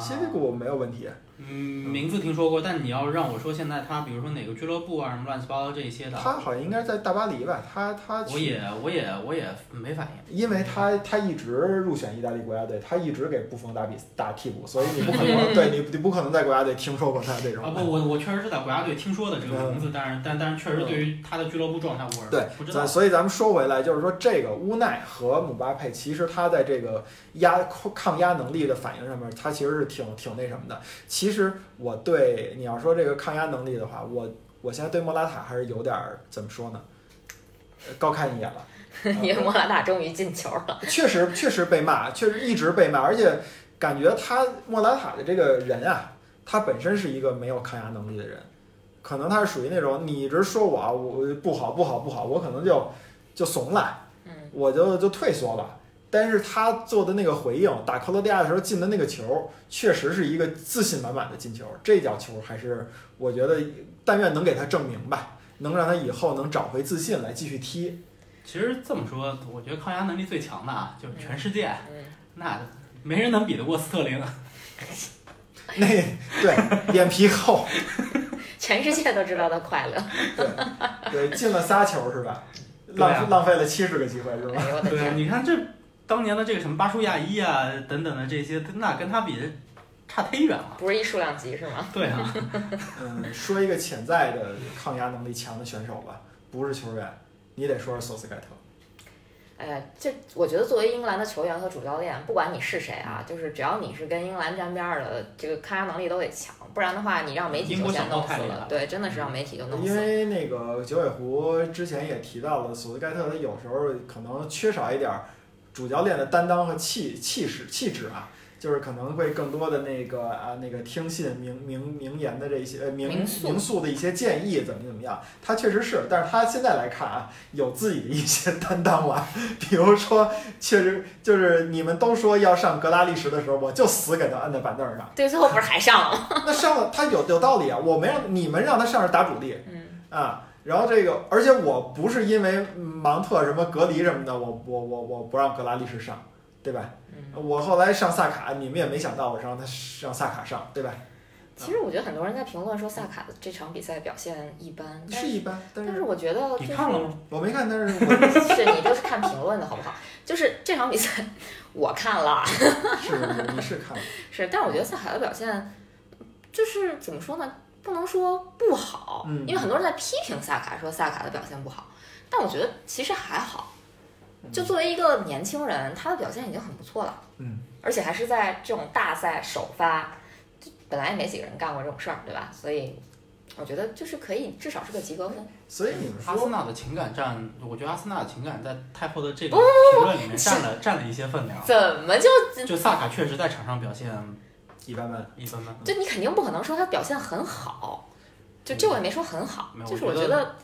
西里古没有问题。嗯，名字听说过，但你要让我说现在他，比如说哪个俱乐部啊，什么乱七八糟这些的，他好像应该在大巴黎吧？他他我也我也我也没反应，因为他他一直入选意大利国家队，他一直给布冯打比打替补，所以你不可能 对你你不可能在国家队听说过他这种。啊不我我确实是在国家队听说的这个名字，但是但但是确实对于他的俱乐部状态我是对不知道，所以咱们说回来就是说这个乌奈和姆巴佩其实他在这个压抗压能力的反应上面，他其实是挺挺那什么的，其实。我对你要说这个抗压能力的话，我我现在对莫拉塔还是有点怎么说呢？高看一眼了。因为莫拉塔终于进球了。确实，确实被骂，确实一直被骂，而且感觉他莫拉塔的这个人啊，他本身是一个没有抗压能力的人，可能他是属于那种你一直说我我不好不好不好，我可能就就怂了，我就就退缩了。但是他做的那个回应，打克罗地亚的时候进的那个球，确实是一个自信满满的进球。这脚球还是我觉得，但愿能给他证明吧，能让他以后能找回自信来继续踢。其实这么说，我觉得抗压能力最强的啊，就是全世界，那没人能比得过斯特林。那对脸皮厚。全世界都知道他快乐。对对，进了仨球是吧？浪浪费了七十个机会是吧？对，你看这当年的这个什么巴舒亚伊啊等等的这些，那跟他比差忒远了。不是一数量级是吗？对啊，嗯，说一个潜在的抗压能力强的选手吧，不是球员，你得说是索斯盖特。哎呀，这我觉得作为英格兰的球员和主教练，不管你是谁啊，就是只要你是跟英格兰沾边儿的，这个抗压能力都得强，不然的话，你让媒体就先英国小弄死了。对，真的是让媒体就弄因死了。为那个九尾狐之前也提到了，索斯盖特他有时候可能缺少一点儿主教练的担当和气气势气质啊，就是可能会更多的那个啊那个听信名名名言的这些呃名名宿。的一些建议怎么怎么样，他确实是，但是他现在来看啊，有自己的一些担当了，比如说确实就是你们都说要上格拉利什的时候，我就死给他摁在板凳上，对，最后不是还上了？吗？那上了他有有道理啊，我没让你们让他上是打主力，嗯，啊，然后这个，而且我不是因为芒特什么隔离什么的，我我我我不让格拉利什上，对吧？嗯我后来上萨卡，你们也没想到我让他让萨卡上，对吧？其实我觉得很多人在评论说萨卡的这场比赛表现一般，但是是一般，但是但是我觉得就是你看了吗？我没看，但是我 是你都是看评论的好不好？就是这场比赛我看了，是你是看了，是，但是我觉得萨卡的表现就是怎么说呢？不能说不好，嗯因为很多人在批评萨卡，说萨卡的表现不好，但我觉得其实还好。就作为一个年轻人，他的表现已经很不错了，嗯，而且还是在这种大赛首发，就本来也没几个人干过这种事儿，对吧？所以我觉得就是可以，至少是个及格分。所以你们说，阿森纳的情感占，我觉得阿森纳的情感在太后的这个不评论里面占了占了一些分量。怎么就就萨卡确实在场上表现一般般，一般般，就你肯定不可能说他表现很好，就这我也没说很好没，有就是我觉得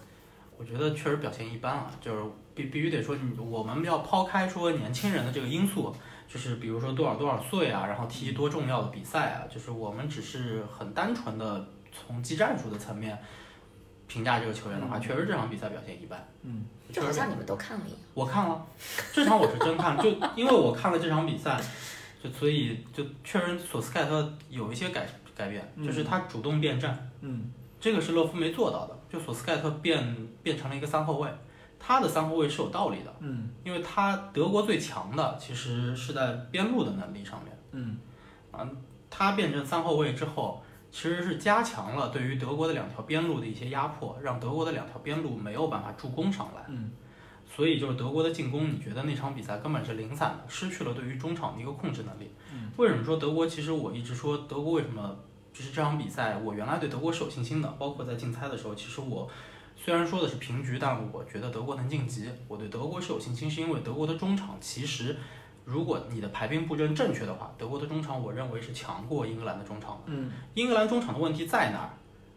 我觉得确实表现一般啊，就是必必须得说你，我们要抛开说年轻人的这个因素，就是比如说多少多少岁啊，然后踢多重要的比赛啊，就是我们只是很单纯的从技战术的层面评价这个球员的话，嗯确实这场比赛表现一般。嗯，就好像你们都看了一样。我看了，这场我是真看，就因为我看了这场比赛，就所以就确认索斯盖特有一些改改变，嗯就是他主动变阵，嗯。这个是勒夫没做到的，就索斯盖特变变成了一个三后卫，他的三后卫是有道理的，嗯。因为他德国最强的其实是在边路的能力上面，嗯。啊他变成三后卫之后，其实是加强了对于德国的两条边路的一些压迫，让德国的两条边路没有办法助攻上来。嗯所以就是德国的进攻，你觉得那场比赛根本是零散的，失去了对于中场的一个控制能力。嗯为什么说德国？其实我一直说德国为什么就是这场比赛，我原来对德国是有信心的，包括在竞猜的时候，其实我虽然说的是平局，但我觉得德国能晋级，我对德国是有信心，是因为德国的中场其实。如果你的排兵布阵正确的话，德国的中场我认为是强过英格兰的中场的。嗯英格兰中场的问题在哪儿？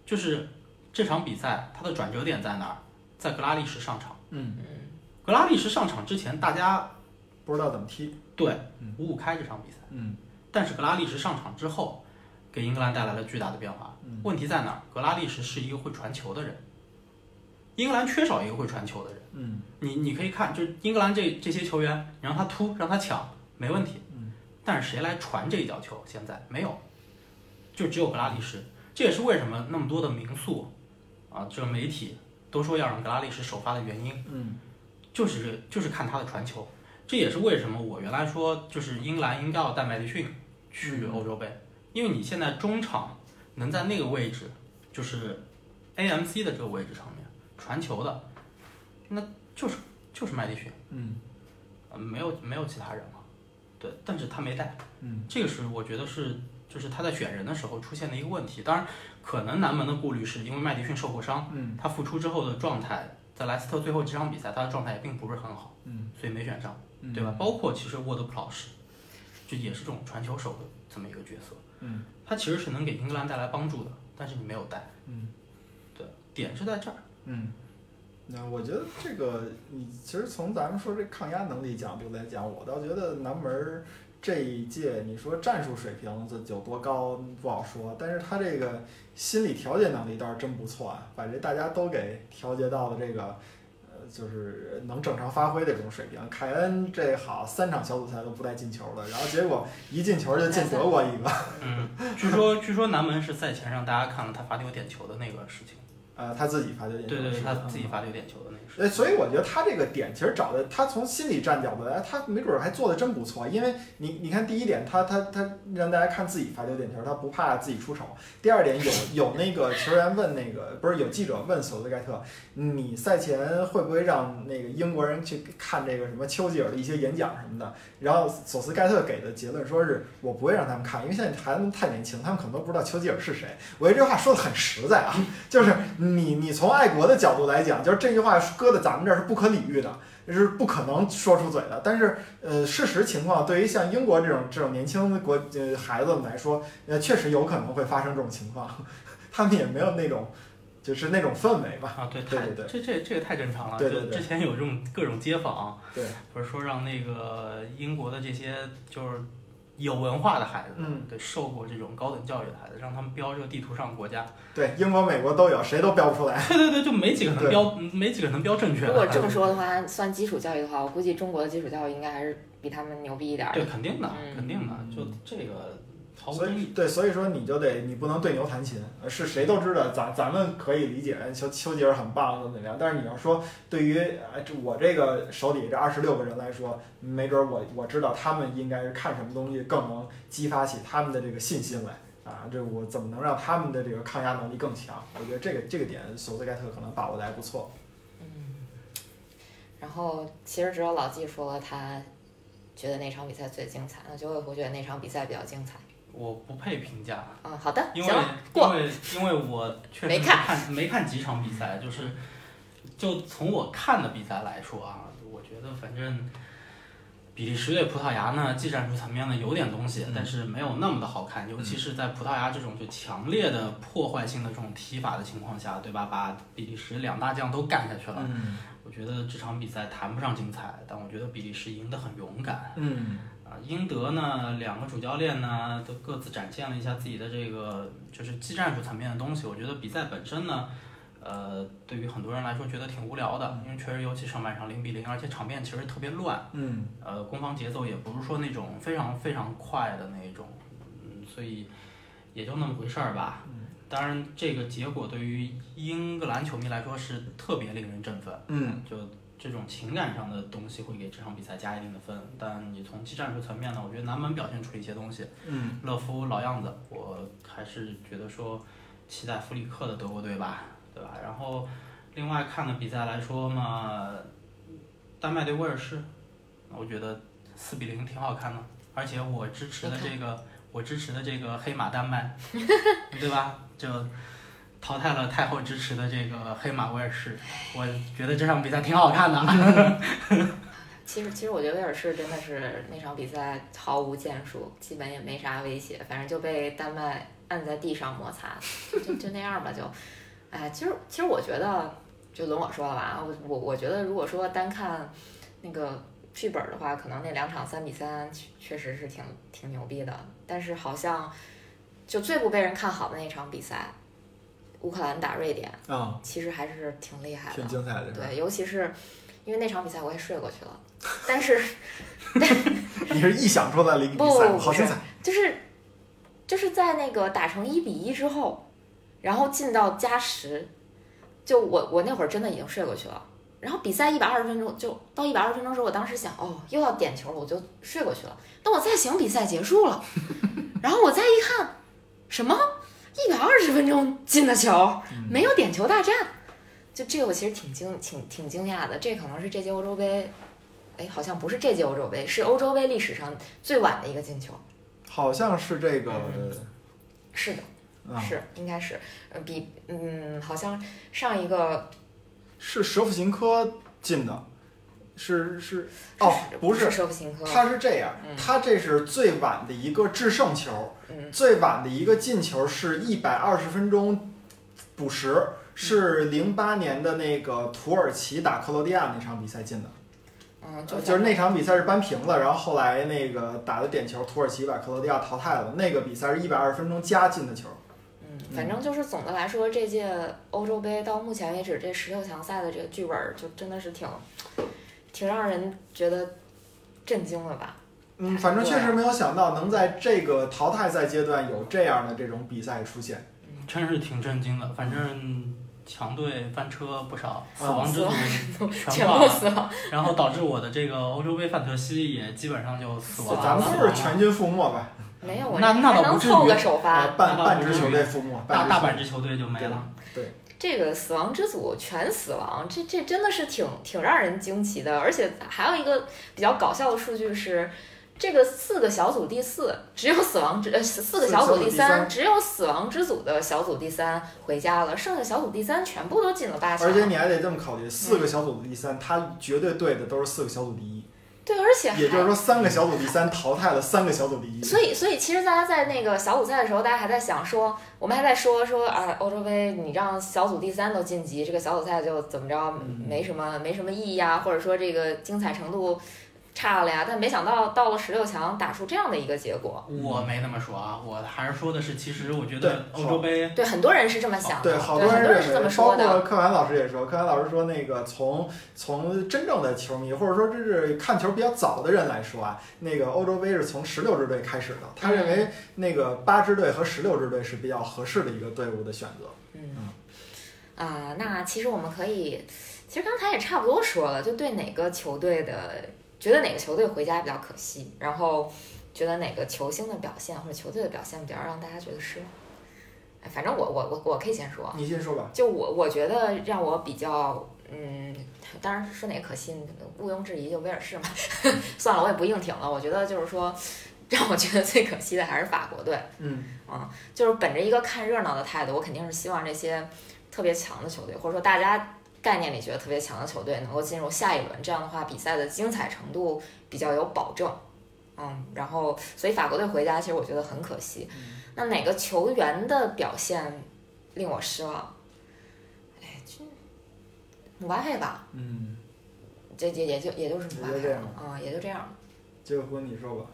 就是这场比赛它的转折点在哪儿？在格拉利什上场。嗯，格拉利什上场之前，大家不知道怎么踢，对嗯五五开这场比赛，嗯但是格拉利什上场之后，给英格兰带来了巨大的变化。嗯问题在哪儿？格拉利什是一个会传球的人，英格兰缺少一个会传球的人。嗯你你可以看，就是英格兰这这些球员，你让他突，让他抢，没问题。嗯但是谁来传这一脚球？现在没有，就只有格拉利什。这也是为什么那么多的名宿啊，这个媒体都说要让格拉利什首发的原因。嗯就是就是看他的传球，这也是为什么我原来说就是英格兰应该要带麦迪逊去欧洲杯，因为你现在中场能在那个位置，就是 AMC 的这个位置上面传球的，那就是就是麦迪逊，嗯。呃没有没有其他人了，对，但是他没带，嗯。这个是我觉得是就是他在选人的时候出现的一个问题，当然可能南门的顾虑是因为麦迪逊受过伤。嗯。他复出之后的状态，在莱斯特最后几场比赛，他的状态也并不是很好，嗯，所以没选上，嗯。对吧？包括其实沃德普劳什，就也是这种传球手的这么一个角色，嗯，他其实是能给英格兰带来帮助的，但是你没有带，嗯，对，点是在这儿，嗯，那我觉得这个你其实从咱们说这抗压能力角度来讲，我倒觉得南门这一届你说战术水平这有多高不好说，但是他这个心理调节能力倒是真不错啊，把这大家都给调节到了这个呃就是能正常发挥的这种水平。凯恩这好，三场小组赛都不带进球的，然后结果一进球就进德国一个。嗯，据说据说南门是赛前让大家看了他罚丢点球的那个事情。呃，他自己罚丢点球，对对，是他自己罚丢点球的那个事。呃，所以我觉得他这个点其实找的，他从心理战角度来，他没准儿还做的真不错。因为你你看，第一点，他他他让大家看自己罚丢点球，他不怕自己出丑。第二点，有有那个球员问那个不是有记者问索斯盖特，你赛前会不会让那个英国人去看这个什么丘吉尔的一些演讲什么的？然后索斯盖特给的结论说是我不会让他们看，因为现在孩子们太年轻，他们可能都不知道丘吉尔是谁。我觉得这话说的很实在啊，就是你你从爱国的角度来讲，就是这句话搁在咱们这儿是不可理喻的，是不可能说出嘴的。但是呃，事实情况对于像英国这种这种年轻的国呃孩子们来说，呃，确实有可能会发生这种情况，他们也没有那种就是那种氛围吧。啊，对，太对对对这这这个太正常了。对对对就之前有这种各种街访，对，不是说让那个英国的这些就是有文化的孩子，嗯，对，受过这种高等教育的孩子，让他们标这个地图上的国家，对，英国、美国都有，谁都标不出来。对对对，就没几个能标，没几个能标正确的。如果这么说的话，算基础教育的话，我估计中国的基础教育应该还是比他们牛逼一点儿对，肯定的，嗯肯定的，就这个毫无争议。所以对，所以说你就得你不能对牛弹琴，呃是谁都知道，咱咱们可以理解丘丘吉尔很棒怎么怎么样，但是你要说对于呃这我这个手底这二十六个人来说，没准我我知道他们应该是看什么东西更能激发起他们的这个信心来啊，这我怎么能让他们的这个抗压能力更强？我觉得这个这个点索斯盖特可能把握的还不错。嗯然后其实只有老纪说了他觉得那场比赛最精彩，那九尾狐觉得那场比赛比较精彩。我不配评价，嗯，好的，因为，因。为因为我 确实没没看看没看几场比赛，就是就从我看的比赛来说啊，我觉得反正比利时对葡萄牙呢，技战术层面呢有点东西，嗯但是没有那么的好看，尤其是在葡萄牙这种就强烈的破坏性的这种踢法的情况下，对吧？把比利时两大将都干下去了。嗯我觉得这场比赛谈不上精彩，但我觉得比利时赢得很勇敢。嗯啊，英德呢，两个主教练呢，都各自展现了一下自己的这个就是技战术层面的东西。我觉得比赛本身呢，呃，对于很多人来说觉得挺无聊的，因为确实尤其上半场零比零，而且场面其实特别乱，嗯呃，攻防节奏也不是说那种非常非常快的那种，嗯，所以也就那么回事儿吧。当然，这个结果对于英格兰球迷来说是特别令人振奋。嗯就这种情感上的东西会给这场比赛加一定的分，但你从技战术层面呢，我觉得南门表现出一些东西。嗯勒夫老样子，我还是觉得说期待弗里克的德国队吧，对吧？然后另外看的比赛来说嘛，丹麦对威尔士，我觉得四比零挺好看的，而且我支持的这个我支持的这个黑马丹麦，对吧？就淘汰了太后支持的这个黑马威尔士，我觉得这场比赛挺好看的。其实，其实我觉得威尔士真的是那场比赛毫无建树，基本也没啥威胁，反正就被丹麦按在地上摩擦，就就那样吧，就，哎，其实其实我觉得，就轮我说了吧，我我我觉得如果说单看那个剧本的话，可能那两场三比三确确实是挺挺牛逼的，但是好像就最不被人看好的那场比赛，乌克兰打瑞典，啊，其实还是挺厉害的挺。精彩的？对，尤其是因为那场比赛我也睡过去了，但是 你是臆想出来了一个比赛，不好精彩。就是就是在那个打成一比一之后，然后进到加时，就我我那会儿真的已经睡过去了。然后比赛一百二十分钟，就到一百二十分钟时候，我当时想，哦，又要点球了，我就睡过去了。等我再醒，比赛结束了，然后我再一看，什么一百二十分钟进的球，没有点球大战，就这个我其实挺惊挺挺惊讶的。这可能是这届欧洲杯，哎，好像不是这届欧洲杯，是欧洲杯历史上最晚的一个进球。好像是这个是的，啊，是应该是，呃，比嗯，好像上一个是舍甫琴科进的，是是哦，不是他是这样嗯，他这是最晚的一个制胜球，嗯。最晚的一个进球是一百二十分钟补时，是零八年的那个土耳其打克罗地亚那场比赛进的，嗯，就呃就是那场比赛是扳平了，然后后来那个打的点球，土耳其把克罗地亚淘汰了，那个比赛是一百二十分钟加进的球，嗯，嗯，反正就是总的来说，这届欧洲杯到目前为止这十六强赛的这个剧本儿，就真的是挺挺让人觉得震惊的吧。嗯，反正确实没有想到能在这个淘汰赛阶段有这样的这种比赛出现。真是挺震惊的。反正强队翻车不少，死啊亡之组全全挂了，部死亡，然后导致我的这个欧洲杯范特西也基本上就死亡了。咱们就是全军覆没吧，没有，我那那倒不至于。半半支球队覆没，大大半支球队就没了。这个死亡之组全死亡，这这真的是挺挺让人惊奇的。而且还有一个比较搞笑的数据是，这个四个小组第四只有死亡之呃四个小组第三只有死亡之组的小组第三回家了，剩下小组第三全部都进了八强。而且你还得这么考虑，四个小组的第三，他绝对对的都是四个小组第一，对，而且还也就是说三个小组第三淘汰了三个小组第一。所以，所以其实大家在那个小组赛的时候，大家还在想说，我们还在说说啊，欧洲杯你让小组第三都晋级，这个小组赛就怎么着嗯没什么没什么意义啊，或者说这个精彩程度差了呀。但没想到到了十六强打出这样的一个结果，我没那么说啊，我还是说的是，其实我觉得欧洲杯对很多人是这么想的，对，好人对很多人是这认为，包么说的。括柯凡老师也说，柯凡老师说，那个从从真正的球迷或者说这是看球比较早的人来说啊，那个欧洲杯是从十六支队开始的，他认为那个八支队和十六支队是比较合适的一个队伍的选择。嗯，啊、那其实我们可以，其实刚才也差不多说了，就对哪个球队的，觉得哪个球队回家比较可惜，然后觉得哪个球星的表现或者球队的表现比较让大家觉得失望。哎，反正我我我我可以先说，你先说吧。就我我觉得让我比较，嗯，当然说哪个可惜，毋庸置疑就威尔士嘛。算了，我也不硬挺了。我觉得就是说，让我觉得最可惜的还是法国队。嗯就是本着一个看热闹的态度，我肯定是希望这些特别强的球队，或者说大家概念里觉得特别强的球队能够进入下一轮，这样的话比赛的精彩程度比较有保证。嗯，然后所以法国队回家，其实我觉得很可惜。那哪个球员的表现令我失望？哎，就姆巴佩吧，嗯，这也也就也就是姆巴佩也就这样了啊、也就这样。结婚你说吧。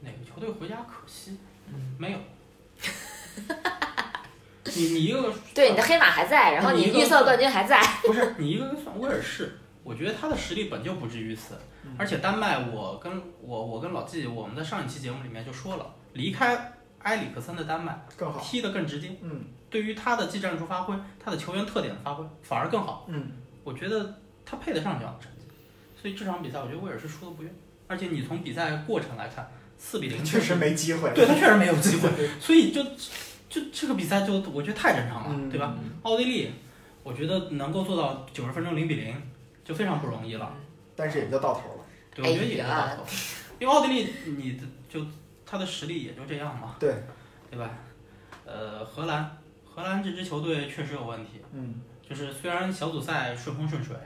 哪个球队回家可惜？嗯没有。你你一个个对，你的黑马还在，然后你一个你预测冠军还在。不是你一个个算威尔士，我觉得他的实力本就不至于此。嗯而且丹麦，我跟我我跟老季，我们在上一期节目里面就说了，离开埃里克森的丹麦更好。踢得更直接，嗯对于他的技战术发挥，他的球员特点的发挥反而更好。嗯，我觉得他配得上这样的成绩，所以这场比赛我觉得威尔士输的不冤。而且你从比赛过程来看，四比零确实没机会。对他确实没有机会，所以就就这个比赛就我觉得太正常了，嗯对吧？？奥地利，我觉得能够做到九十分钟零比零就非常不容易了，但是也就到头了。对，我觉得也就到头。因为奥地利你的就他的实力也就这样嘛，对，对吧？呃，荷兰，荷兰这支球队确实有问题，嗯，就是虽然小组赛顺风顺水，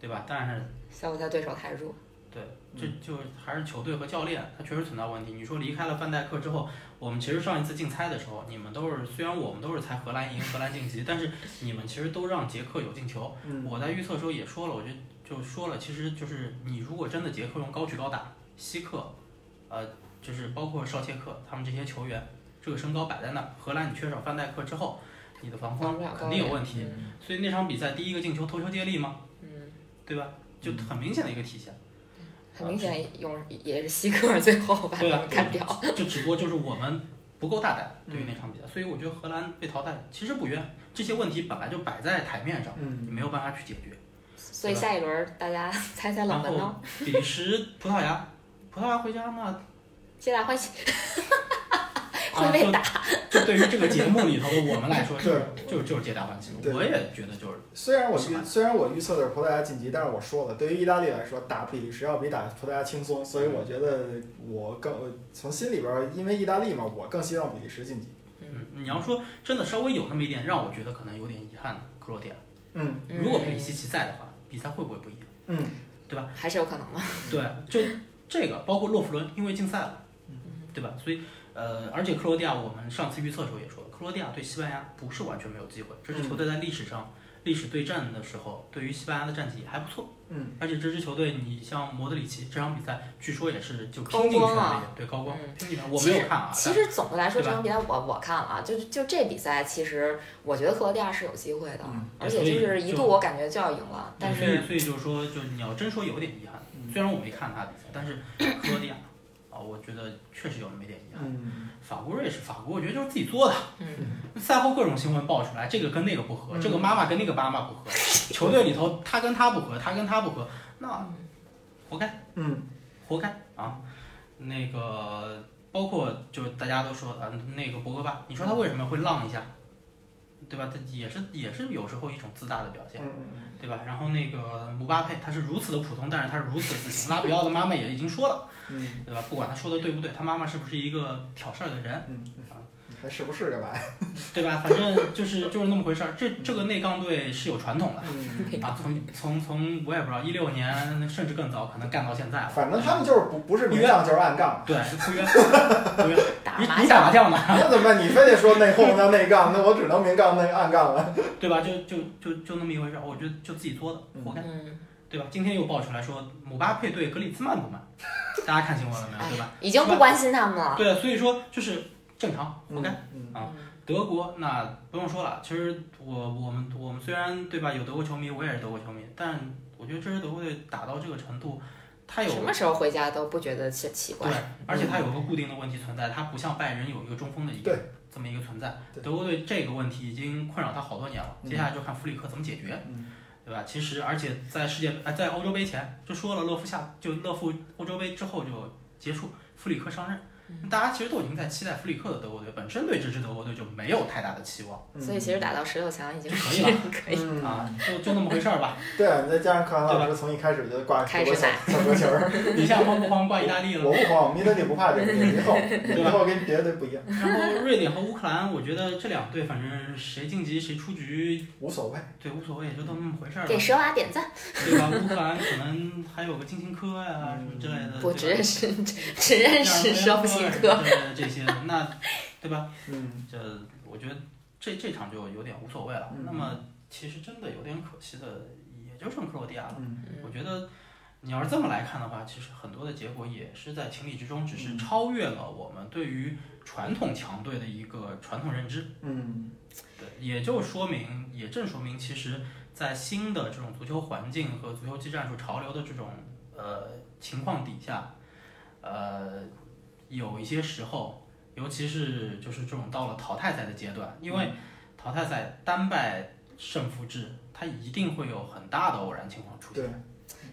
对吧？但是小组赛对手太弱。对，这就还是球队和教练，他确实存在问题。你说离开了范戴克之后，我们其实上一次竞猜的时候，你们都是虽然我们都是猜荷兰赢、荷兰晋级，但是你们其实都让捷克有进球。嗯我在预测的时候也说了，我就就说了，其实就是你如果真的捷克用高举高打，希克，呃，就是包括绍切克他们这些球员，这个身高摆在那儿，荷兰你缺少范戴克之后，你的防空肯定有问题。嗯所以那场比赛第一个进球头球接力吗，嗯，对吧？就很明显的一个体现。很明显有也是西克最后把他干掉。就只不过就是我们不够大胆对于那场比赛，所以我觉得荷兰被淘汰其实不冤，这些问题本来就摆在台面上，你嗯，没有办法去解决。所以下一轮大家猜猜冷门然呢？比利时、葡萄牙，葡萄牙回家那皆大欢喜，会啊被打。就就对于这个节目里头的我们来说，是就是就是皆大欢喜。我也觉得就是虽然我预虽然我预测的是葡萄牙晋级，但是我说了，对于意大利来说，打比利时要比打葡萄牙轻松，所以我觉得我更从心里边儿，因为意大利嘛，我更希望比利时晋级。嗯，你要说真的稍微有那么一点让我觉得可能有点遗憾的克罗地亚，嗯如果佩里西奇在的话，比赛会不会不一样？嗯对吧还是有可能的。对，就这个包括洛夫伦，因为禁赛了，嗯对吧？所以呃，而且克罗地亚，我们上次预测的时候也说了，克罗地亚对西班牙不是完全没有机会，这支球队在历史上历史对战的时候，对于西班牙的战绩还不错。嗯，而且这支球队，你像莫德里奇这场比赛，据说也是就高拼尽全力光啊，对高光嗯拼尽全力。我没有看啊，其实总的来说，这场比赛我我看了啊，就就这比赛，其实我觉得克罗地亚是有机会的，嗯而且就是一度我感觉就要赢了，但所以是所以就是说，就你要真说有点遗憾，嗯虽然我没看他比赛，但是 克罗地亚啊，我觉得确实有那么一点遗憾。嗯法国、瑞士，法国我觉得就是自己做的。嗯，赛后各种新闻爆出来，这个跟那个不合，嗯这个妈妈跟那个妈妈不合，球队里头他跟他不合，他跟他不合，那活该，嗯活该啊！那个包括就是大家都说啊，那个博格巴，你说他为什么会浪一下，对吧？他也是也是有时候一种自大的表现。嗯对吧？然后那个姆巴佩，他是如此的普通，但是他是如此的自信。拉比奥的妈妈也已经说了，嗯对吧？不管他说的对不对，他妈妈是不是一个挑事儿的人，是不是这玩意？对吧？反正就是就是那么回事儿。这这个内杠队是有传统的嗯，啊，从从从我也不知道一六年甚至更早，可能干到现在了。反正他们就是不不是明杠就是暗杠。对不约不约，打麻你你打麻将，将呢，那怎么办？你非得说内讧叫内杠，那我只能明杠内暗杠了。对吧？就就就就那么一回事儿，我觉得就自己作的，活该，嗯，对吧？今天又爆出来说姆巴佩对格里兹曼不满，大家看新闻了没有？对吧？已经不关心他们了，对，所以说就是正常，活该。嗯啊德国那不用说了，其实我我们我们虽然对吧有德国球迷，我也是德国球迷，但我觉得这支德国队打到这个程度，他有什么时候回家都不觉得奇奇怪对，，而且他有个固定的问题存在，他不像拜仁有一个中锋的一个这么一个存在。德国队这个问题已经困扰他好多年了，嗯接下来就看弗里克怎么解决，嗯对吧？其实而且在世界呃在欧洲杯前就说了，勒夫下就勒夫欧洲杯之后就结束，弗里克上任。大家其实都已经在期待弗里克的德国队，本身对这支德国队就没有太大的期望。嗯所以其实打到十六强已经可以了。可以，嗯。啊，就就那么回事儿吧。对，你再加上克兰老师从一开始就挂开始德国小 球儿，你现在慌不慌挂意大利了？我不慌，我们意大利不怕这个，以后 以后跟别的队不一样，然后瑞典和乌克兰，我觉得这两队反正谁晋级谁出局，无所谓。对无所谓，就都那么回事儿吧。给，蛇娃点赞，对吧？乌克兰可能还有个金琴科呀、什么之类的，不只认识只认识舍甫琴科，之类的这些，那 对吧？嗯这我觉得这这场就有点无所谓了。嗯那么其实真的有点可惜的，也就剩克罗地亚了。嗯我觉得你要是这么来看的话，其实很多的结果也是在情理之中，只是嗯超越了我们对于传统强队的一个传统认知。嗯对，也就说明，也正说明，其实，在新的这种足球环境和足球技战术潮流的这种呃情况底下，呃，有一些时候，尤其是就是这种到了淘汰赛的阶段，因为淘汰赛单败胜负制，它一定会有很大的偶然情况出现。对，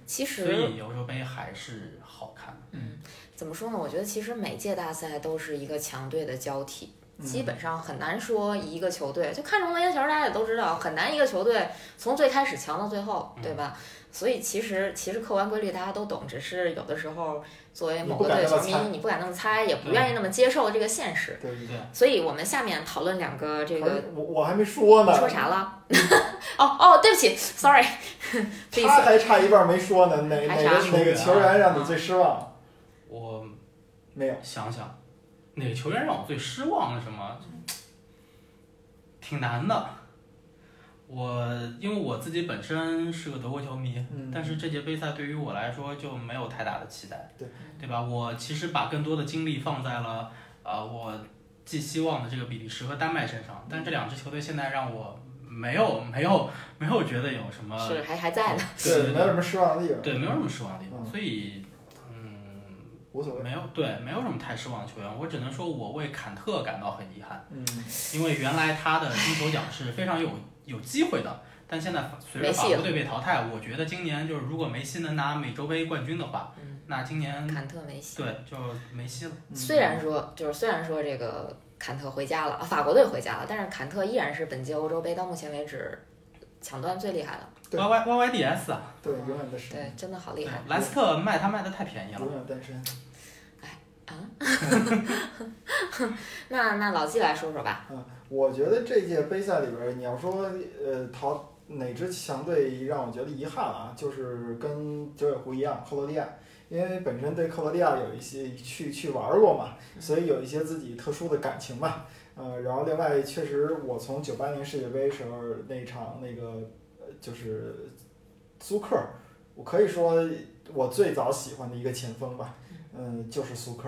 其所以欧洲杯还是好看嗯。怎么说呢？我觉得其实每届大赛都是一个强队的交替，嗯基本上很难说一个球队就看中篮球，大家也都知道，很难一个球队从最开始强到最后，对吧？所以其实其实客观规律大家都懂，只是有的时候作为某个队的球迷你不敢那么猜，也不愿意那么接受这个现实。对对对，所以我们下面讨论两个这个。我我还没说呢，说啥了？哦哦，对不起，sorry，他。还差一半没说呢，哪哪个哪个球员让你最失望？我没有，想想，哪个球员让我最失望是？什么？挺难的。我因为我自己本身是个德国球迷，嗯。但是这届杯赛对于我来说就没有太大的期待，对。对吧？我其实把更多的精力放在了呃我寄希望的这个比利时和丹麦身上，但这两支球队现在让我没有 没有没有觉得有什么是还还在呢，对，没有什么失望的地方，对没有什么失望的地方，嗯。所以嗯无所谓。没有对没有什么太失望的球员，我只能说我为坎特感到很遗憾。嗯，因为原来他的金球奖是非常有有机会的，但现在随着法国队被淘汰，我觉得今年就是如果梅西能拿美洲杯冠军的话，嗯那今年坎特梅西。对就梅西了。嗯虽然说就是虽然说这个坎特回家了，法国队回家了，但是坎特依然是本届欧洲杯到目前为止抢断最厉害的。Y Y Y Y D S 啊，对，永远的是对，真的好厉害。莱斯特卖他卖的太便宜了永。远单身。那那老季来说说吧。我觉得这届杯赛里边，你要说呃淘哪支强队让我觉得遗憾啊，就是跟九尾狐一样，克罗地亚，因为本身对克罗地亚有一些去去玩过嘛，所以有一些自己特殊的感情吧。呃，然后另外确实我从九八年世界杯时候那场那个就是苏克，我可以说我最早喜欢的一个前锋吧，嗯，就是苏克。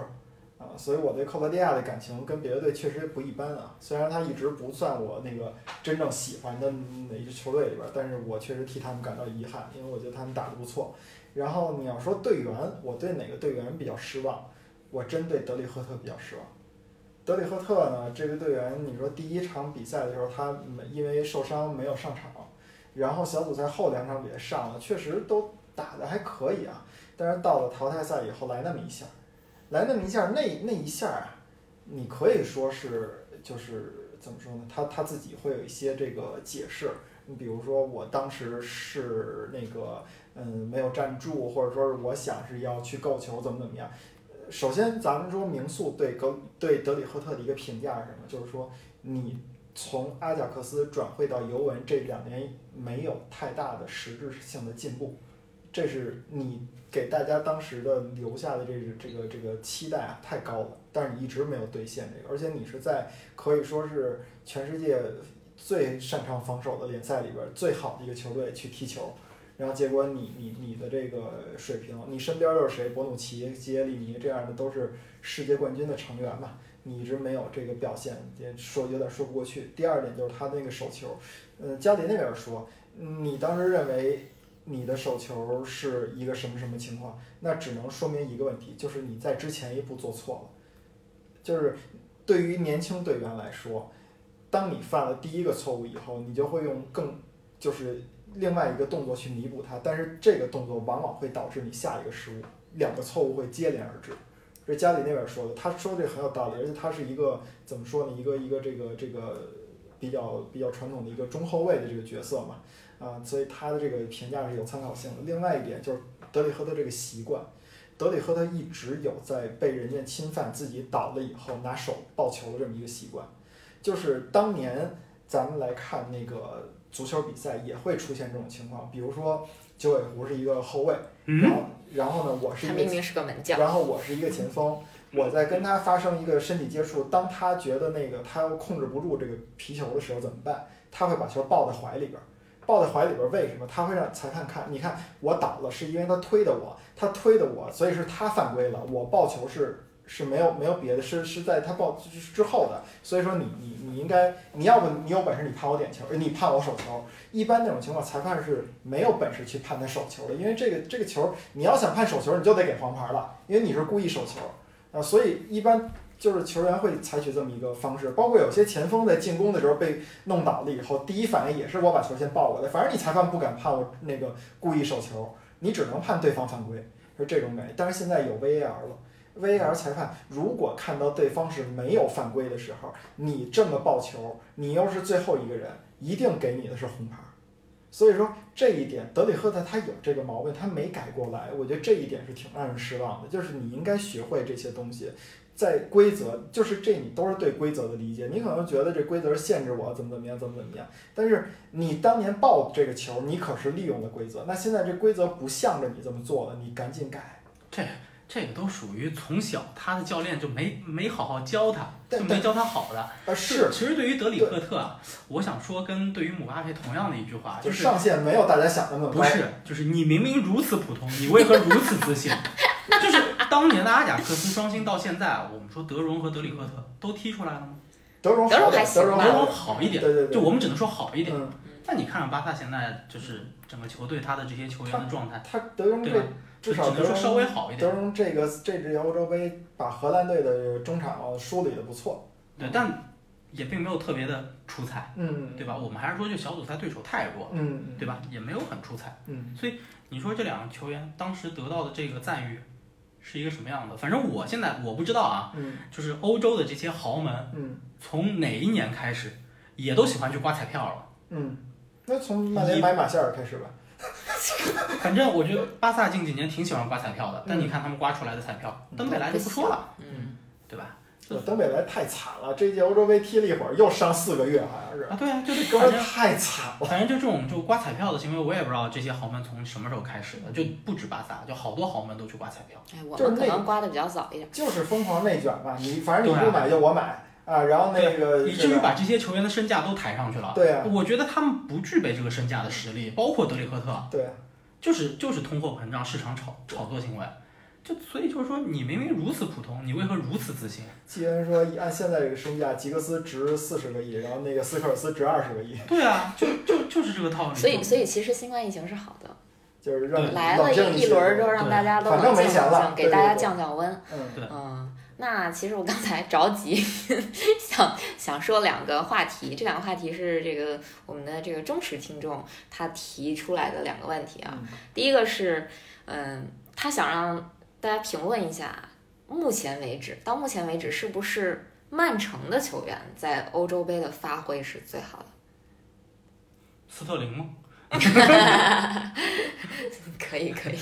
所以我对克罗地亚的感情跟别的队确实不一般啊。虽然他一直不算我那个真正喜欢的哪支球队里边，但是我确实替他们感到遗憾，因为我觉得他们打得不错。然后你要说队员，我对哪个队员比较失望？我真对德里赫特比较失望。德里赫特呢，这个队员，你说第一场比赛的时候他没因为受伤没有上场，然后小组赛后两场比赛上了，确实都打得还可以啊。但是到了淘汰赛以后来那么一下。来那么一下，那那一下啊，你可以说是就是怎么说呢？他他自己会有一些这个解释。你比如说，我当时是那个嗯没有站住，或者说是我想是要去够球，怎么怎么样。首先，咱们说名宿对格对德里赫特的一个评价是什么？就是说你从阿贾克斯转会到尤文这两年没有太大的实质性的进步，这是你。给大家当时的留下的这个这个这个期待啊太高了，但是你一直没有兑现这个，而且你是在可以说是全世界最擅长防守的联赛里边最好的一个球队去踢球，然后结果你你你的这个水平，你身边又是谁？博努奇、基耶利尼这样的都是世界冠军的成员嘛，你一直没有这个表现，也说有点说不过去。第二点就是他那个手球，嗯，加里那边说，你当时认为。你的手球是一个什么什么情况？那只能说明一个问题，就是你在之前一步做错了。就是对于年轻队员来说，当你犯了第一个错误以后，你就会用更就是另外一个动作去弥补它，但是这个动作往往会导致你下一个失误，两个错误会接连而至。这家里那边说的，他说这很有道理，而且他是一个怎么说呢？一个一个这个这个比较比较传统的一个中后卫的这个角色嘛。啊，所以他的这个评价是有参考性的。另外一点就是德里赫特这个习惯，德里赫特一直有在被人家侵犯自己倒了以后拿手抱球的这么一个习惯。就是当年咱们来看那个足球比赛也会出现这种情况，比如说九尾狐是一个后卫，然后然后呢我是一个明明是个门将，然后我是一个前锋，我在跟他发生一个身体接触，当他觉得那个他控制不住这个皮球的时候怎么办？他会把球抱在怀里边。抱在怀里边，为什么他会让裁判看？你看我倒了，是因为他推的我，他推的我，所以是他犯规了。我抱球是是没有没有别的，是是在他抱之后的。所以说你你你应该，你要不你有本事你判我点球，你判我手球。一般那种情况，裁判是没有本事去判他手球的，因为这个这个球你要想判手球，你就得给黄牌了，因为你是故意手球啊。所以一般。就是球员会采取这么一个方式，包括有些前锋在进攻的时候被弄倒了以后，第一反应也是我把球先抱过来，反正你裁判不敢判我那个故意手球，你只能判对方犯规，是这种美。但是现在有 VAR 了，VAR 裁判如果看到对方是没有犯规的时候，你这么抱球，你又是最后一个人，一定给你的是红牌。所以说这一点，德里赫特他有这个毛病，他没改过来，我觉得这一点是挺让人失望的。就是你应该学会这些东西。在规则，就是这你都是对规则的理解。你可能觉得这规则限制我怎么怎么样，怎么怎么样。但是你当年抱这个球，你可是利用了规则。那现在这规则不向着你这么做了，你赶紧改。这这个都属于从小他的教练就没没好好教他，就没教他好的。呃是。其实对于德里赫特啊，我想说跟对于姆巴佩同样的一句话，就是上限没有大家想的那么高。不是，就是你明明如此普通，你为何如此自信？就是。当年的阿贾克斯双星到现在，我们说德容和德里赫特都踢出来了吗？德容好点，德容好一点，对对对，就我们只能说好一点。但你看看巴萨现在就是整个球队他的这些球员的状态，他德容这至少只能说稍微好一点。德容这个这支欧洲杯把荷兰队的中场梳理的不错，对，但也并没有特别的出彩，嗯，对吧？我们还是说就小组赛对手太弱，嗯，对吧？也没有很出彩，嗯，所以你说这两个球员当时得到的这个赞誉。是一个什么样的？反正我现在我不知道啊，就是欧洲的这些豪门，从哪一年开始，也都喜欢去刮彩票了。嗯，那从曼联买马歇尔开始吧。反正我觉得巴萨近几年挺喜欢刮彩票的，但你看他们刮出来的彩票，登贝莱就不说了，嗯，对吧？登贝莱太惨了，这届欧洲杯踢了一会儿，又伤四个月，好像是。啊，对啊，就是哥们太惨了。反正就这种就刮彩票的行为，我也不知道这些豪门从什么时候开始的，就不止巴萨，就好多豪门都去刮彩票。哎，我们可能刮的比较早一点。就是疯狂内卷吧，你反正你不买就我买，啊，然后那个以至于把这些球员的身价都抬上去了。对啊，我觉得他们不具备这个身价的实力，包括德里赫特，对啊，就是就是通货膨胀、市场炒炒作行为。就所以就是说，你明明如此普通，你为何如此自信？既然说按现在这个身价，吉格斯值四十个亿，然后那个斯科尔斯值二十个亿，对啊，就就就是这个套路。所以所以其实新冠疫情是好的，就是让来了一一轮儿之后，让大家都反正冷静没钱了冷静，给大家降降温。嗯对嗯，那其实我刚才着急 想想说两个话题，这两个话题是这个我们的这个忠实听众他提出来的两个问题啊。嗯第一个是，嗯，他想让大家评论一下，目前为止，到目前为止是不是曼城的球员在欧洲杯的发挥是最好的？斯特林吗？可以，可以。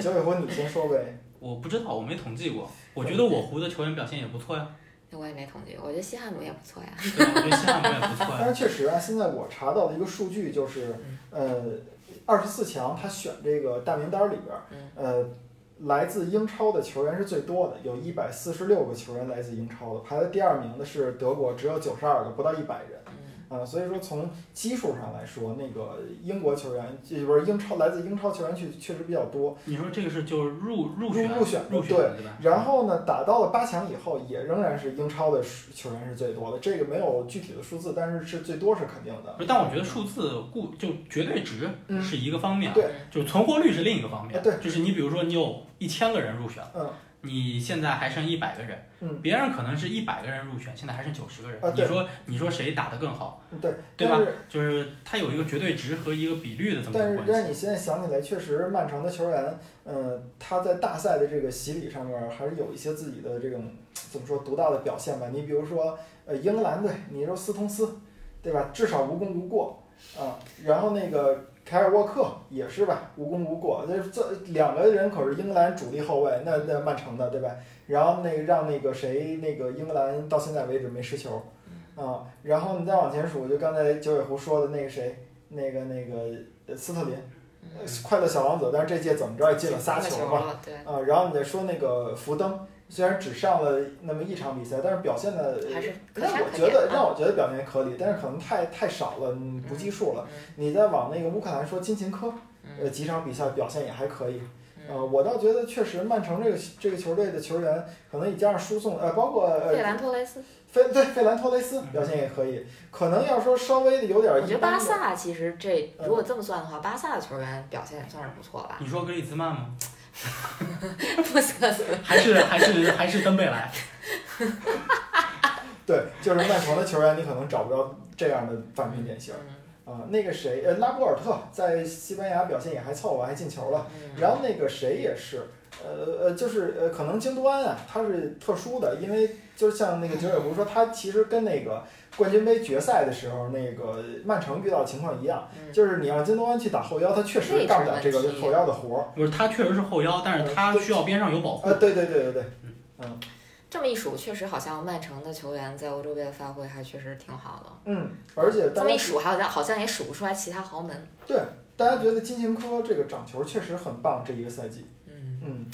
九尾狐你先说呗。我不知道，我没统计过。我觉得我湖的球员表现也不错呀。我也没统计，我觉得西汉姆也不错呀。对，我觉得西汉姆也不错呀。但是确实啊，现在我查到的一个数据就是，呃，二十四强他选这个大名单里边儿，呃，来自英超的球员是最多的，有一百四十六个球员来自英超的，排在第二名的是德国，只有九十二个，不到一百人。啊、所以说从基数上来说，那个英国球员，这不是英超来自英超球员确确实比较多。你说这个是就是入入选入选入选对？然后呢，打到了八强以后，也仍然是英超的球员是最多的。这个没有具体的数字，但是是最多是肯定的。但我觉得数字固就绝对值嗯是一个方面，对，就是存活率是另一个方面。啊对就是你比如说你有一千个人入选，嗯，你现在还剩一百个人，嗯，别人可能是一百个人入选，现在还剩九十个人，啊你说你说谁打得更好，对，对吧就是他有一个绝对值和一个比率的这么但是让一个关系。你现在想起来，确实曼城的球员，嗯，他在大赛的这个洗礼上面还是有一些自己的这种怎么说独到的表现吧。你比如说，呃，英格兰队，你说斯通斯，对吧？至少无功无过啊。然后那个凯尔沃克也是吧，无功无过。那这两个人可是英格兰主力后卫，那那曼城的对吧？然后那个让那个谁，那个英格兰到现在为止没失球啊。然后你再往前数，就刚才九尾狐说的那个谁，那个那个呃斯特林。呃快乐小王子，但是这届怎么着也进了仨球吧？啊，然后你再说那个福登，虽然只上了那么一场比赛，但是表现的还是可让我觉得让我觉得表现可以，但是可能太太少了，嗯不计数了。你再往那个乌克兰说金琴科，呃，几场比赛表现也还可以。呃，我倒觉得确实曼城这个这个球队的球员，可能你加上输送，呃，包括呃费兰托雷斯，费对费兰托雷斯表现也可以，可能要说稍微的有点我觉得巴一般的。萨其实这嗯如果这么算的话，巴萨的球员表现也算是不错吧。你说格里兹曼吗？不瑟斯，还是还是还是登贝莱？对，就是曼城的球员，你可能找不着这样的反面典型。嗯啊，那个谁，呃，拉波尔特在西班牙表现也还凑合，还进球了。嗯然后那个谁也是，呃呃，就是呃，可能京多安啊，他是特殊的，因为就像那个九尾狐说，他其实跟那个冠军杯决赛的时候，那个曼城遇到情况一样，嗯就是你让京多安去打后腰，他确实干不了这个后腰的活儿。不是，他确实是后腰，但是他需要边上有保护啊，。对对对对对，这么一数，确实好像曼城的球员在欧洲杯的发挥还确实挺好的。嗯，而且这么一数，好像好像也数不出来其他豪门。对大家觉得金琴科这个掌球确实很棒，这一个赛季。嗯，嗯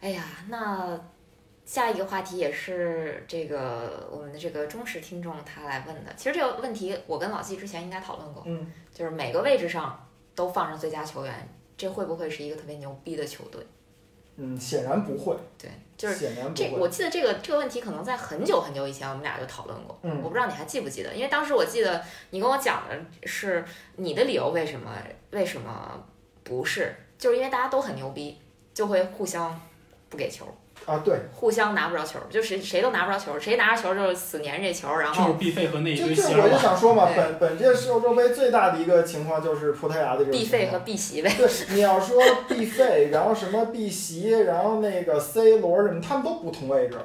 哎呀，那下一个话题也是这个我们的这个忠实听众他来问的。其实这个问题我跟老季之前应该讨论过，嗯，就是每个位置上都放上最佳球员，这会不会是一个特别牛逼的球队？嗯，显然不会，对，就是显然不这，会。我记得这个这个问题可能在很久很久以前我们俩就讨论过，嗯我不知道你还记不记得，因为当时我记得你跟我讲的是你的理由，为什么为什么不是？就是因为大家都很牛逼，就会互相不给球，啊，对，互相拿不着球，就谁谁都拿不着球，谁拿着球就是死粘这球，然后就是必费和那一就这我。就想说嘛，本本届世欧洲杯最大的一个情况就是葡萄牙的这种情况必费和必席呗。对，你要说必费，然后什么必席，然后那个 C 罗什么，他们都不同位置，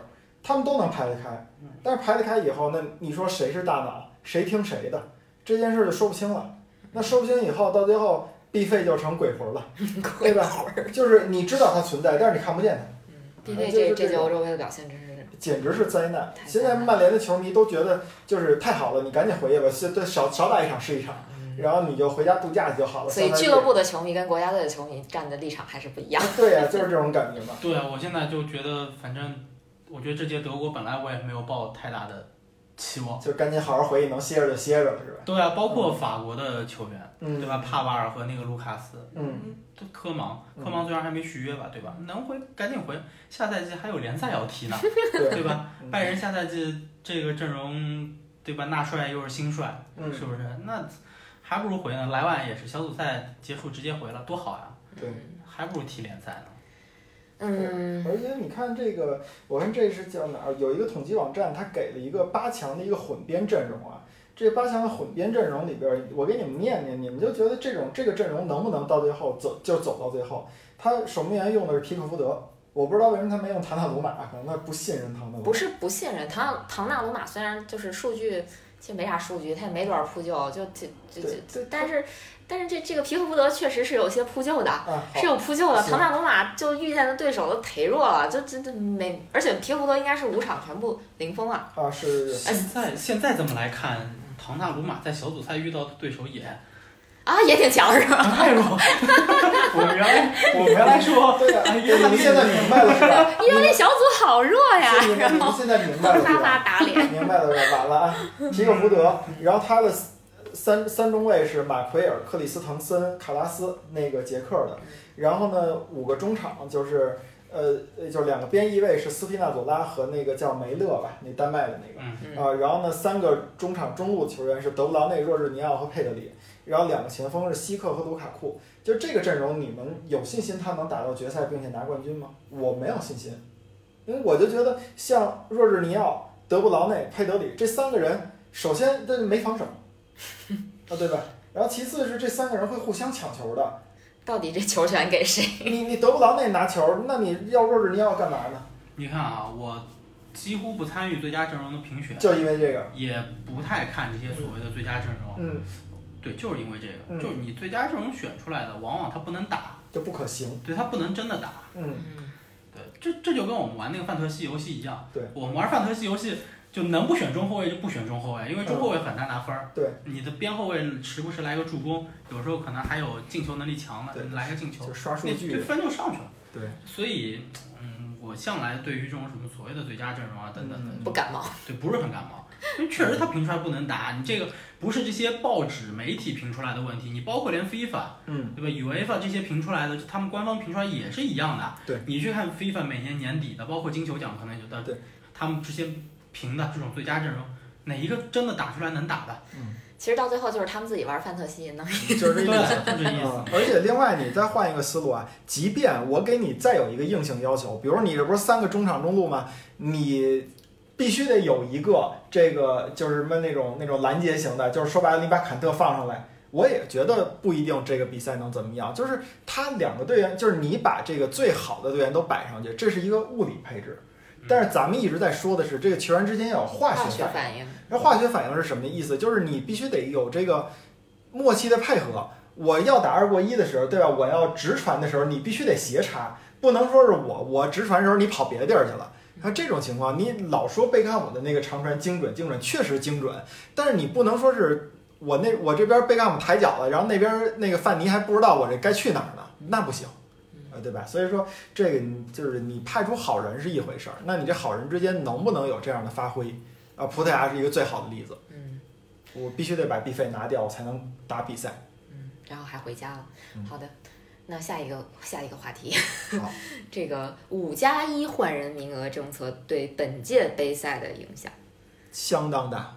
他们都能排得开。但是排得开以后，那你说谁是大脑，谁听谁的，这件事就说不清了。那说不清以后，到最后必费就成鬼魂了，对吧？就是你知道它存在，但是你看不见它。必费就是这这这届欧洲杯的表现真是简直是灾难！现在曼联的球迷都觉得就是太好了，你赶紧回去吧，现在少少打一场是一场，然后你就回家度假就好了。所以俱乐部的球迷跟国家队的球迷站的立场还是不一样。对呀、就是这种感觉嘛。对啊，我现在就觉得，反正我觉得这届德国本来我也没有抱太大的期望。就赶紧好好回去，能歇着就歇着了，是吧？对啊，包括法国的球员，嗯对吧？帕瓦尔和那个卢卡斯，嗯，都科芒，嗯科芒虽然还没续约吧，对吧？能回赶紧回，下赛季还有联赛要踢呢，对，吧？嗯拜仁下赛季这个阵容，对吧？纳帅又是新帅，嗯，是不是？那还不如回呢。莱万也是小组赛结束直接回了，多好呀！对。还不如踢联赛呢。嗯，而且你看这个，我看这是叫哪儿？有一个统计网站，它给了一个八强的一个混编阵容啊。这八强的混编阵容里边儿，我给你们念念，你们就觉得这种这个阵容能不能到最后走就走到最后？他守门员用的是皮克福德，我不知道为什么他没用唐纳鲁马，可能他不信任唐纳鲁马。不是不信任唐唐纳鲁马，虽然就是数据其实没啥数据，他也没多少扑救，就就就就但是但是这这个皮克福德确实是有些扑救的，啊，是有扑救的。唐纳鲁马就遇见的对手都忒弱了，就这这没，而且皮克福德应该是五场全部零封啊。啊，是是是，现在现在这么来看，唐纳鲁马在小组赛遇到的对手也啊，也挺强是吧？太弱。我们原来我们原来说，对呀、哎对你们现在明白了是吧？意大利小组好弱呀，你现在明白了啪？啪打脸。明白了是吧？晚了啊，皮克福德，然后他的三三中卫是马奎尔、克里斯滕森、卡拉斯，那个捷克的。然后呢，五个中场就是呃，呃就是两个边翼位是斯皮纳佐拉和那个叫梅勒吧，那丹麦的那个。嗯，啊，然后呢，三个中场中路球员是德布劳内、若日尼奥和佩德里，然后两个前锋是希克和卢卡库。就这个阵容，你们有信心他能打到决赛并且拿冠军吗？我没有信心，因为我就觉得像若日尼奥、德布劳内、佩德里这三个人，首先这没防守，啊，对吧？然后其次是这三个人会互相抢球的。到底这球权给谁？你你德布劳内拿球，那你要若日尼奥干嘛呢？你看啊，我几乎不参与最佳阵容的评选，就因为这个，也不太看这些所谓的最佳阵容。嗯，对，就是因为这个，嗯就是你最佳阵容选出来的，往往他不能打，就不可行。对他不能真的打。嗯，对，这这就跟我们玩那个范特西游戏一样。对，我们玩范特西游戏就能不选中后卫就不选中后卫，因为中后卫很难拿分儿。对，你的边后卫时不时来个助攻，有时候可能还有进球能力强的，来个进球就，刷数那据这。分就上去了。对，所以，嗯，我向来对于这种什么所谓的最佳阵容啊等等嗯的，不感冒。对，不是很感冒。因为确实他评出来不能打，你这个不是这些报纸媒体评出来的问题，你包括连 FIFA 嗯，对吧？UEFA 这些评出来的，他们官方评出来也是一样的。对，你去看 FIFA 每年年底的，包括金球奖可能有的，对，他们这些评的这种最佳阵容，哪一个真的打出来能打的？嗯其实到最后就是他们自己玩范特西，能就是这意思。就这意思。嗯，而且另外你再换一个思路啊，即便我给你再有一个硬性要求，比如你这不是三个中场中路吗？你必须得有一个这个就是什么那种那种拦截型的，就是说白了你把坎特放上来。我也觉得不一定这个比赛能怎么样，就是他两个队员，就是你把这个最好的队员都摆上去，这是一个物理配置。但是咱们一直在说的是，这个球员之间要有化化学反应。学反应。那化学反应是什么意思？就是你必须得有这个默契的配合。我要打二过一的时候，对吧？我要直传的时候，你必须得斜插，不能说是我我直传的时候你跑别的地儿去了。那这种情况，你老说贝克汉姆的那个长传精准精准，确实精准，但是你不能说是我那我这边贝克汉姆抬脚了，然后那边那个范尼还不知道我这该去哪儿呢，那不行。呃，对吧？所以说，这个你就是你派出好人是一回事儿，那你这好人之间能不能有这样的发挥？啊，葡萄牙是一个最好的例子。嗯我必须得把 B 费拿掉，我才能打比赛。嗯，然后还回家了嗯。好的，那下一个下一个话题，好，这个五加一换人名额政策对本届杯赛的影响。相当大。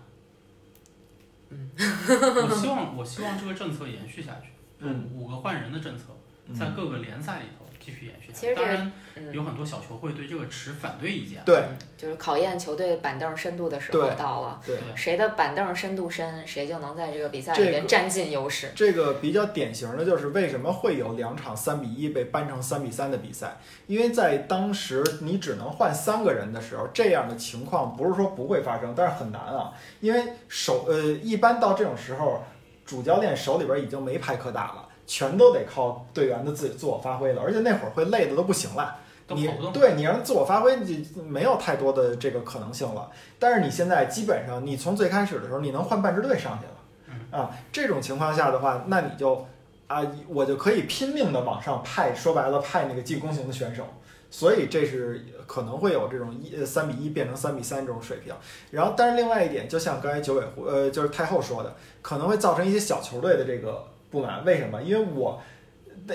嗯我希望 我希望这个政策延续下去，嗯五个换人的政策在各个联赛里头继续延续下去。其实这个当然，嗯，有很多小球会对这个持反对意见。对就是考验球队板凳深度的时候到了，对，谁的板凳深度深，谁就能在这个比赛里这个面占尽优势。这个比较典型的就是为什么会有两场三比一被扳成三比三的比赛，因为在当时你只能换三个人的时候，这样的情况不是说不会发生，但是很难啊，因为手呃一般到这种时候，主教练手里边已经没牌可打了，全都得靠队员的自己自我发挥了，而且那会儿会累的都不行了。你。对你让他自我发挥，你就没有太多的这个可能性了。但是你现在基本上，你从最开始的时候，你能换半支队上去了，啊，这种情况下的话，那你就啊，我就可以拼命的往上派，说白了派那个进攻型的选手。所以这是可能会有这种一呃三比一变成三比三这种水平。然后，但是另外一点，就像刚才九尾狐呃就是太后说的，可能会造成一些小球队的这个不满。为什么？因为我。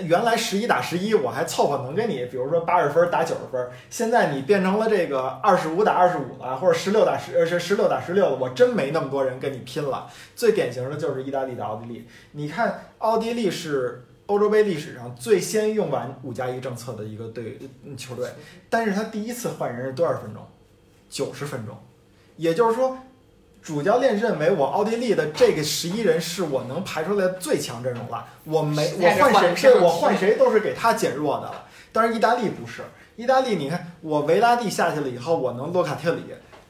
原来十一打十一，我还凑合能跟你，比如说八十分打九十分。现在你变成了这个二十五打二十五了，或者十六打十呃是十六打十六了，我真没那么多人跟你拼了。最典型的就是意大利的奥地利。你看，奥地利是欧洲杯历史上最先用完五加一政策的一个队球队，但是他第一次换人是多少分钟？九十分钟，也就是说。主教练认为我奥地利的这个十一人是我能排出来的最强阵容了，我没我换谁，我换谁都是给他减弱的了。但是意大利不是，意大利你看我维拉蒂下去了以后，我能洛卡特里，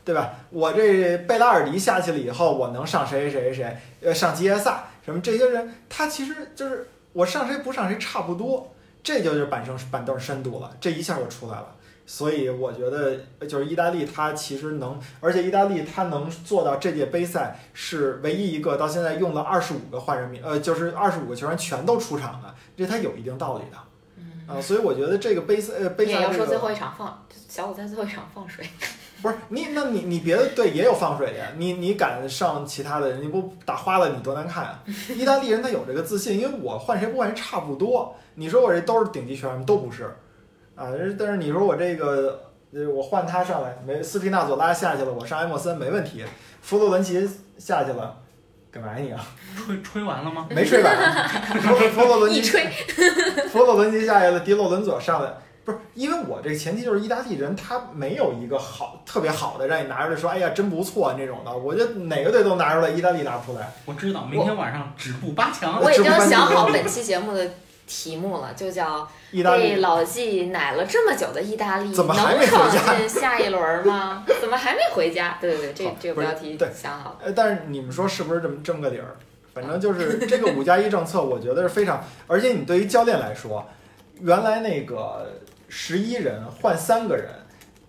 对吧？我这贝拉尔迪下去了以后，我能上谁谁谁谁，呃，上吉耶萨什么这些人，他其实就是我上谁不上谁差不多，这就是板凳板凳深度了，这一下就出来了。所以我觉得，就是意大利，它其实能，而且意大利它能做到这届杯赛是唯一一个到现在用了二十五个换人名，呃，就是二十五个球员全都出场的，这它有一定道理的。嗯啊，所以我觉得这个杯赛，呃，杯赛也要说最后一场放小组赛最后一场放水，不是你，那你你别的队也有放水的，你你敢上其他的，你不打花了，你多难看啊！意大利人他有这个自信，因为我换谁不换谁差不多，你说我这都是顶级球员都不是。啊，但是你说我这个，呃，我换他上来，没斯皮纳佐拉下去了，我上埃莫森没问题。弗洛伦齐下去了，干嘛你啊？吹吹完了吗？没吹完。弗弗洛伦齐一吹，弗洛伦齐下去了，迪洛伦佐上来，不是因为我这个前提就是意大利人他没有一个好特别好的让你拿出来说，哎呀真不错那种的。我觉得哪个队都拿出来，意大利拿不出来。我知道，明天晚上止步八强。我已经想好本期节目的题目了，就叫。被老纪奶了这么久的意大利能闯进下一轮吗？怎么还没回家？对对对，这这个标题想好了。呃，但是你们说是不是这么这么个理儿？反正就是这个五加一政策，我觉得是非常，而且你对于教练来说，原来那个十一人换三个人，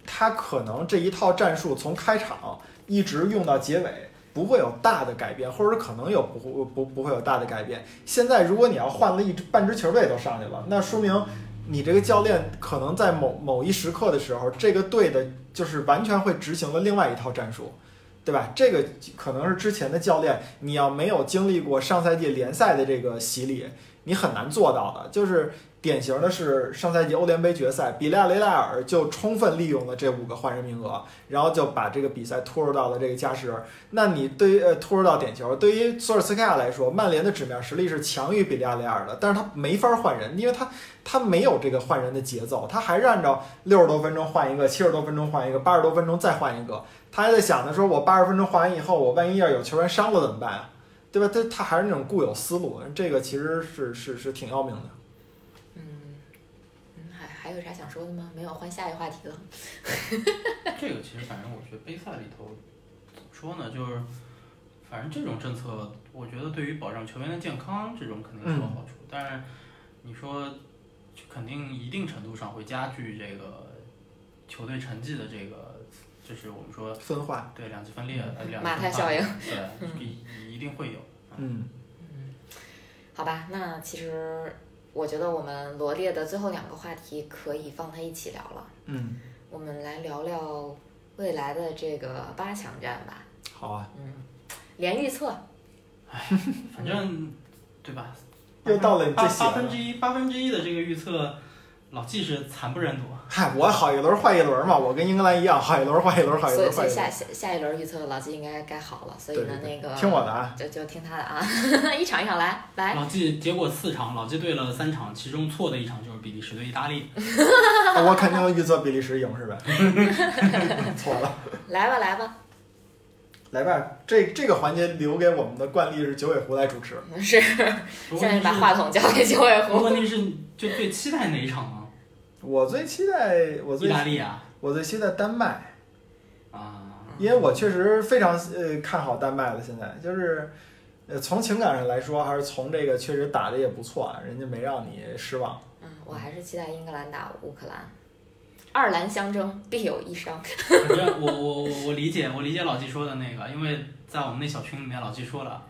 他可能这一套战术从开场一直用到结尾。不会有大的改变，或者可能有不不不会有大的改变。现在如果你要换了一支半支球队都上去了，那说明你这个教练可能在某某一时刻的时候，这个队的就是完全会执行了另外一套战术，对吧？这个可能是之前的教练，你要没有经历过上赛季联赛的这个洗礼，你很难做到的。就是。典型的是上赛季欧联杯决赛，比利亚雷莱尔就充分利用了这五个换人名额，然后就把这个比赛拖入到了这个加时。那你对于呃拖入到点球，对于索尔斯克亚来说，曼联的纸面实力是强于比利亚雷尔的，但是他没法换人，因为他他没有这个换人的节奏，他还是按照六十多分钟换一个，七十多分钟换一个，八十多分钟再换一个，他还在想着说，我八十分钟换完以后，我万一要有球员伤了怎么办啊？对吧？他他还是那种固有思路，这个其实是是是挺要命的。还有啥想说的吗？没有，换下一个话题了。这个其实反正我觉得杯赛里头怎么说呢，就是反正这种政策，我觉得对于保障球员的健康这种肯定是有好处，但是你说肯定一定程度上会加剧这个球队成绩的这个，就是我们说分化，对两极分裂，呃，两马太效应，对，一一定会有。嗯嗯，好吧，那其实。我觉得我们罗列的最后两个话题可以放在一起聊了。嗯，我们来聊聊未来的这个八强战吧。好啊。嗯，连预测。唉，反正对吧？又到了你最八分之一，八分之一的这个预测。老季是惨不忍睹。嗨，我好一轮坏一轮嘛，我跟英格兰一样，好一轮坏一轮，好一轮坏一轮。所以下下下一轮预测，老季应该该好了。所以呢，那个听我的啊，就就听他的啊，一场一场来来。老季结果四场，老季对了三场，其中错的一场就是比利时对意大利。我肯定预测比利时赢是吧？错了。来吧来吧。来吧，这这个环节留给我们的惯例是九尾狐来主持。是，现在把话筒交给九尾狐。问题是，就最期待哪一场呢？我最期待我最意大利啊，我最期待丹麦啊，因为我确实非常呃看好丹麦了。现在就是呃从情感上来说，还是从这个确实打的也不错啊，人家没让你失望。嗯，我还是期待英格兰打乌克兰，二蓝相争必有一伤。我我我我理解我理解老季说的那个，因为在我们那小群里面，老季说了，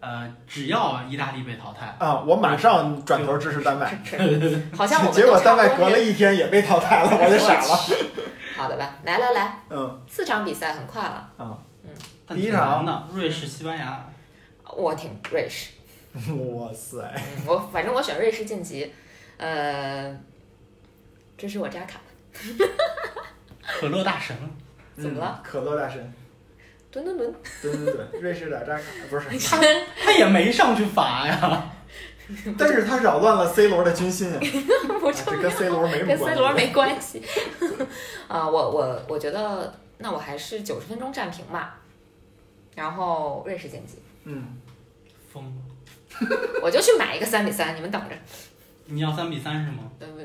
呃，只要意大利被淘汰，啊，我马上转头支持丹麦。是好像我们结果丹麦隔了一天也被淘汰了，我就傻了。好的吧，来来来，嗯。四场比赛很快了，啊，嗯。第一场。呢，瑞士、西班牙，我挺瑞士，哇塞，嗯，我反正我选瑞士晋级，呃，这是我扎卡，可乐大神，怎么了？嗯？可乐大神，吨吨吨，对对对，瑞士打扎卡不是，他他也没上去罚呀。但是他扰乱了 C 罗的军心啊，这跟 C 罗没什么跟关 C 系。罗没关系。啊，我我我觉得，那我还是九十分钟战平吧，然后瑞士晋级，嗯，疯了！我就去买一个三比三，你们等着。你要三比三是吗？呃，不，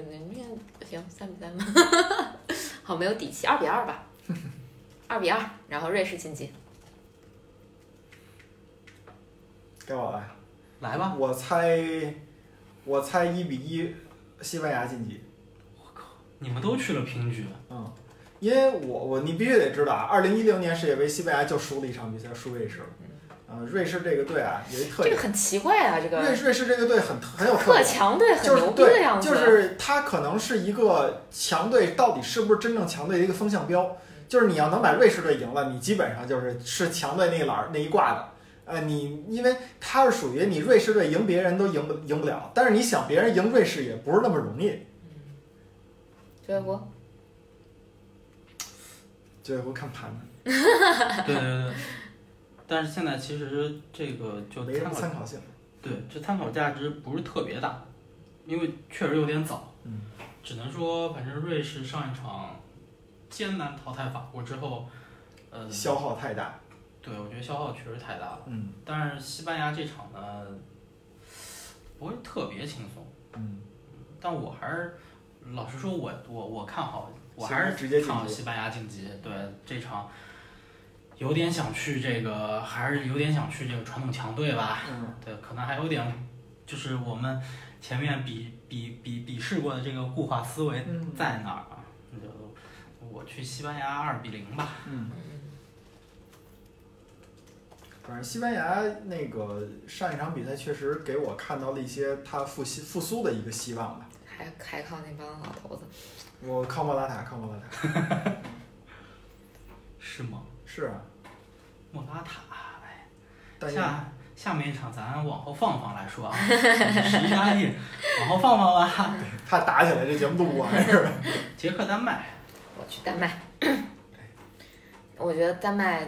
那行，三比三吧。好，没有底气，二比二吧，二比二，然后瑞士晋级。该我了。来吧，我猜，我猜一比一，西班牙晋级。我靠你们都去了平局，嗯，因为我我你必须得知道啊，二零一零年世界杯西班牙就输了一场比赛，输瑞士了。嗯，瑞士这个队啊有一特点这个，很奇怪啊，这个瑞瑞士这个队很很有特。强队很就是牛逼的对，样子。就是他可能是一个强队，到底是不是真正强队的一个风向标。就是你要能把瑞士队赢了，你基本上就是是强队那一栏儿那一挂的。呃，你因为他是属于你瑞士队赢别人都赢不赢不了，但是你想别人赢瑞士也不是那么容易。九尾狐，就会看盘的，对对对。但是现在其实这个就没什参考么参考性。对，这参考价值不是特别大，因为确实有点早。嗯，只能说，反正瑞士上一场艰难淘汰法国之后，呃，消耗太大。对我觉得消耗确实太大了。嗯但是西班牙这场呢，不会特别轻松，嗯，但我还是老实说我，我我看好，我还是直接看好西班牙晋级。对这场。有点想去这个，还是有点想去这个传统强队吧。嗯，对，可能还有点，就是我们前面比比比比试过的这个固化思维嗯在那儿啊。那就我去西班牙二比零吧。嗯，反正西班牙那个上一场比赛确实给我看到了一些他复兴复苏的一个希望吧。还还靠那帮老头子。我靠莫拉塔，靠莫拉塔。是吗？是啊，莫拉塔，哎，但是下下面一场咱往后放放来说啊，十意大利，往后放放吧。他打起来这节目录不完是吧？捷克丹麦，我去丹麦，我觉得丹麦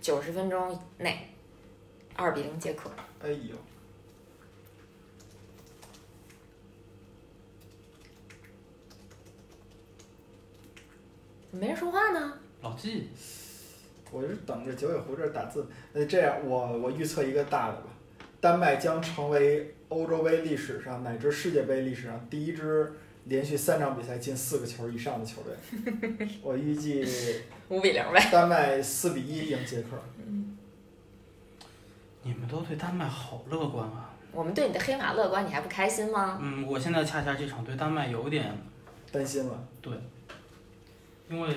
九十分钟内二比零捷克。哎呦，怎么没人说话呢？老季，我是等着九尾狐这打字。那，这样我我预测一个大的吧，丹麦将成为欧洲杯历史上乃至世界杯历史上第一支连续三场比赛进四个球以上的球队。我预计五比零呗。丹麦四比一赢捷克。你们都对丹麦好乐观啊。我们对你的黑马乐观，你还不开心吗？嗯，我现在恰恰这场对丹麦有点，担心了，对因为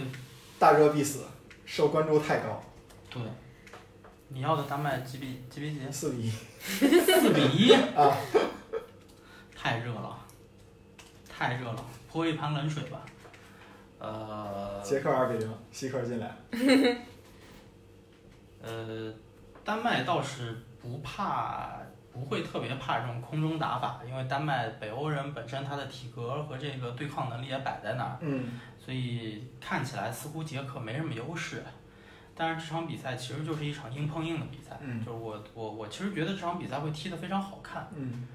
大热必死，受关注太高，对，你要的丹麦几比几比几？四比一四比一，啊！太热了，太热了，泼一盆冷水吧。呃，捷克二比零，西克进来。呃，丹麦倒是不怕，不会特别怕这种空中打法，因为丹麦北欧人本身他的体格和这个对抗能力也摆在那儿，嗯所以看起来似乎捷克没什么优势。但是这场比赛其实就是一场硬碰硬的比赛，嗯就是我我我其实觉得这场比赛会踢得非常好看。嗯啊，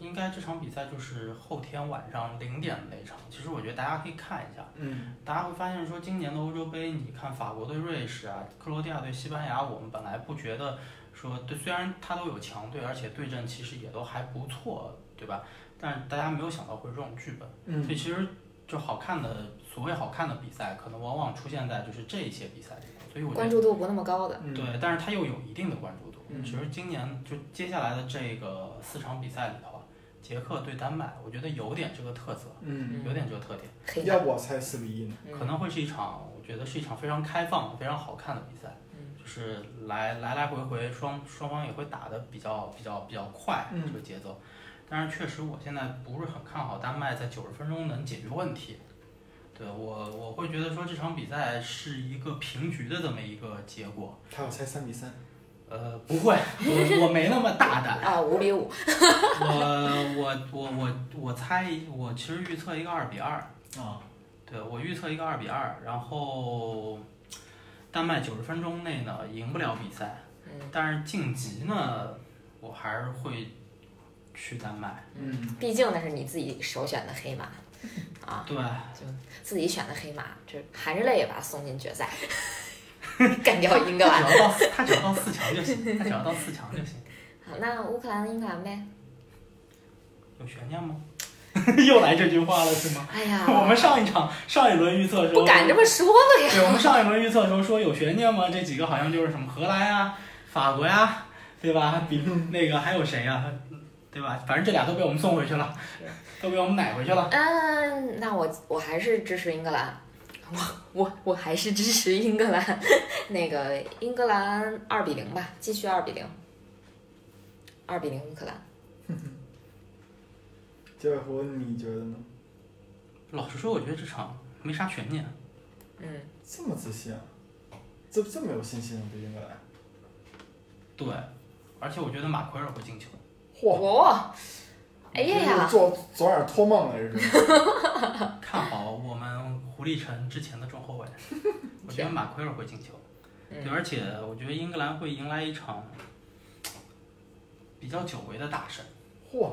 应该这场比赛就是后天晚上零点的那场。其实我觉得大家可以看一下，嗯大家会发现说，今年的欧洲杯，你看法国对瑞士啊，克罗地亚对西班牙，我们本来不觉得说对，虽然他都有强队，而且对阵其实也都还不错，对吧？但是大家没有想到会有这种剧本，嗯所以其实就好看的，所谓好看的比赛，可能往往出现在就是这一些比赛里面。所以我觉得关注度不那么高的。嗯，对，但是它又有一定的关注度。嗯其实今年就接下来的这个四场比赛里头啊，捷克对丹麦，我觉得有点这个特色，嗯，有点这个特点，要不我猜四比一呢。嗯可能会是一场，我觉得是一场非常开放、非常好看的比赛。嗯就是来来来回回双双方也会打的比较比较比较快嗯这个节奏，但是确实我现在不是很看好丹麦在九十分钟能解决问题。对我我会觉得说这场比赛是一个平局的这么一个结果。他要猜三比三，呃，不会，我我没那么大胆。啊，五比五，我我我我我猜，我其实预测一个二比二。啊，对我预测一个二比二，然后丹麦九十分钟内呢赢不了比赛，嗯但是晋级呢，我还是会去丹麦。嗯，毕竟那是你自己首选的黑马，啊，对，就自己选的黑马，就含着泪也把它送进决赛，干掉英格他兰。只要到他只要到四强就行，他只要到四强就行。好，那乌克兰英格兰呗。有悬念吗？又来这句话了是吗？哎呀，我们上一场上一轮预测的时候不敢这么说了呀。对，我们上一轮预测的时候说有悬念吗？这几个好像就是什么荷兰呀、法国呀，对吧？比那个还有谁呀？对吧？反正这俩都被我们送回去了，都被我们奶回去了。嗯，那我我还是支持英格兰，我我我还是支持英格兰。那个英格兰二比零吧，继续二比零，二比零乌克兰。结尾湖你觉得呢？老实说，我觉得这场没啥悬念。嗯，这么自信啊？这这么有信心啊对英格兰？对，而且我觉得马奎尔会进球。嚯！我，哎呀呀，做昨晚托梦来着是？看好我们胡立晨之前的中后卫，我觉得马奎尔会进球。对，嗯而且我觉得英格兰会迎来一场比较久违的大胜。嚯！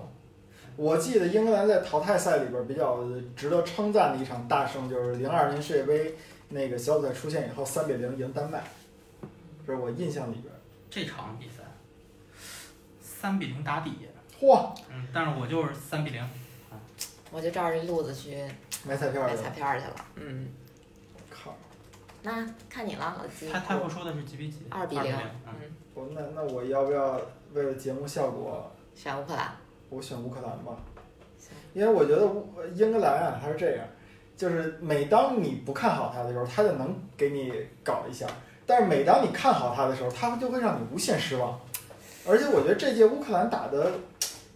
我记得英格兰在淘汰赛里边比较值得称赞的一场大胜，就是零二年世界杯那个小组赛出现以后，三比零赢丹麦，这是我印象里边。这场比赛三比零打底，嚯！嗯，但是我就是三比零。我就照着这路子去买彩票买彩去了，票去了。嗯，靠！那看你了，老季他。太后说的是几比几？二比零。嗯，嗯，我那那我要不要为了节目效果，选乌克兰。我选乌克兰吧？行因为我觉得乌英格兰啊，它是这样，就是每当你不看好它的时候，它就能给你搞一下；但是每当你看好它的时候，它就会让你无限失望。而且我觉得这届乌克兰打的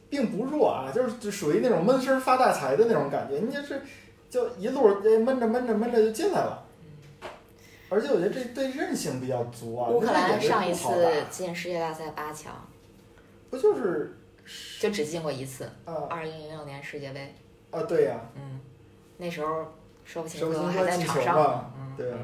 并不弱啊，就是就属于那种闷声发大财的那种感觉，你就是就一路呃闷着闷着闷着就进来了。而且我觉得这对韧性比较足啊。乌克兰上一次进世界大赛八强，不就是就只进过一次，啊二零零六年世界杯。啊对呀、嗯，那时候舍甫琴舍甫科还在场上。球嘛，嗯，对啊。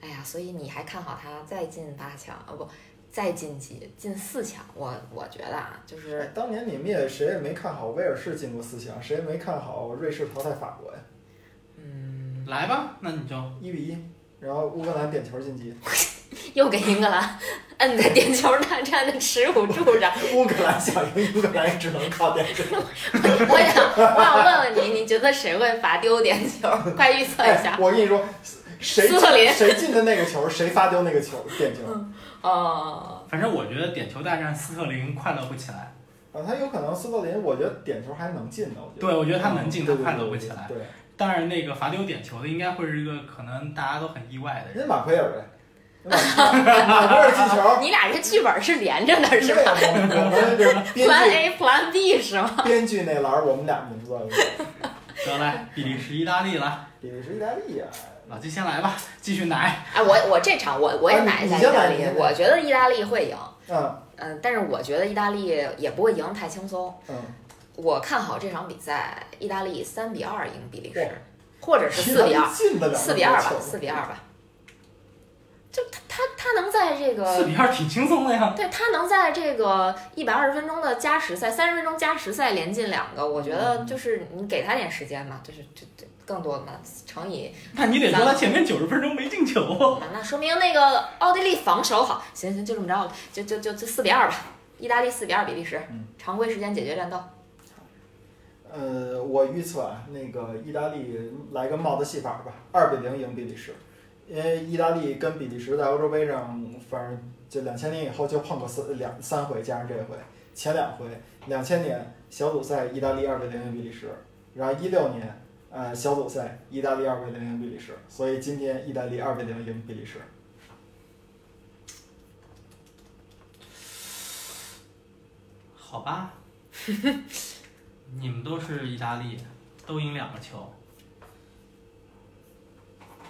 哎呀，所以你还看好他再进八强？哦不，再晋级进四强？我我觉得啊，就是哎当年你们也谁也没看好威尔士进过四强，谁也没看好瑞士淘汰法国呀，嗯，来吧，那你就一比一，然后乌克兰点球晋级，又给英格兰 摁在点球大战的耻辱柱上。乌克兰想赢乌克兰也只能靠点球。我想，我想问问你，你觉得谁会罚丢点球？快预测一哎下。，我跟你说，谁斯特林谁进的那个球，谁罚丢那个球点球。哦，反正我觉得点球大战斯特林快乐不起来。啊，他有可能斯特林，我觉得点球还能进的，我觉得。对，我觉得他能进，他快乐不起来。对，但是那个罚丢点球的，应该会是一个可能大家都很意外的人。人马奎尔呗，马马奎尔进球。你俩这剧本是连着的，是吧，我们我们这编？Plan A Plan B 是吗？编剧那栏儿，我们俩名字，得来，比利时、意大利了，比利时、意大利呀。老季先来吧，继续奶。哎，我我这场我我也啊奶一下意大利我觉得意大利会赢。嗯嗯，但是我觉得意大利也不会赢太轻松。嗯，我看好这场比赛，意大利三比二赢比利时，或者是四比二，进得了四比二吧四比二吧。就他他他能在这个四比二挺轻松的呀。对他能在这个一百二十分钟的加时赛、三十分钟加时赛连进两个，我觉得就是你给他点时间嘛，就是就就更多的嘛，乘以那你得说他前面九十分钟没进球啊。那说明那个奥地利防守好。行行，就这么着了，就就就就四比二吧，意大利四比二比利时嗯，常规时间解决战斗。呃，我预测啊，那个意大利来个帽子戏法吧，二比零赢比利时。因为意大利跟比利时在欧洲杯上，反正就两千年以后就碰过三两三回，加上这回，前两回，两千年小组赛意大利二比零赢比利时，然后一六年，呃，小组赛意大利二比零赢比利时，所以今天意大利二比零赢比利时。好吧。你们都是意大利，都赢两个球，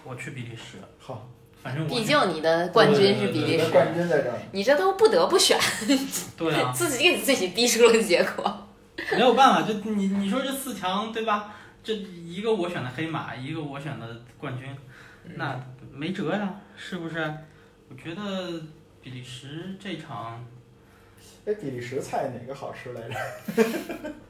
我去比利时，好，反正我毕竟你的冠军是比利时，冠军在这儿。你这都不得不选，对啊，自己给自己逼出了结果。没有办法，就你你说这四强对吧？这一个我选的黑马，一个我选的冠军，那没辙呀，是不是？我觉得比利时这场哎，比利时菜哪个好吃来着？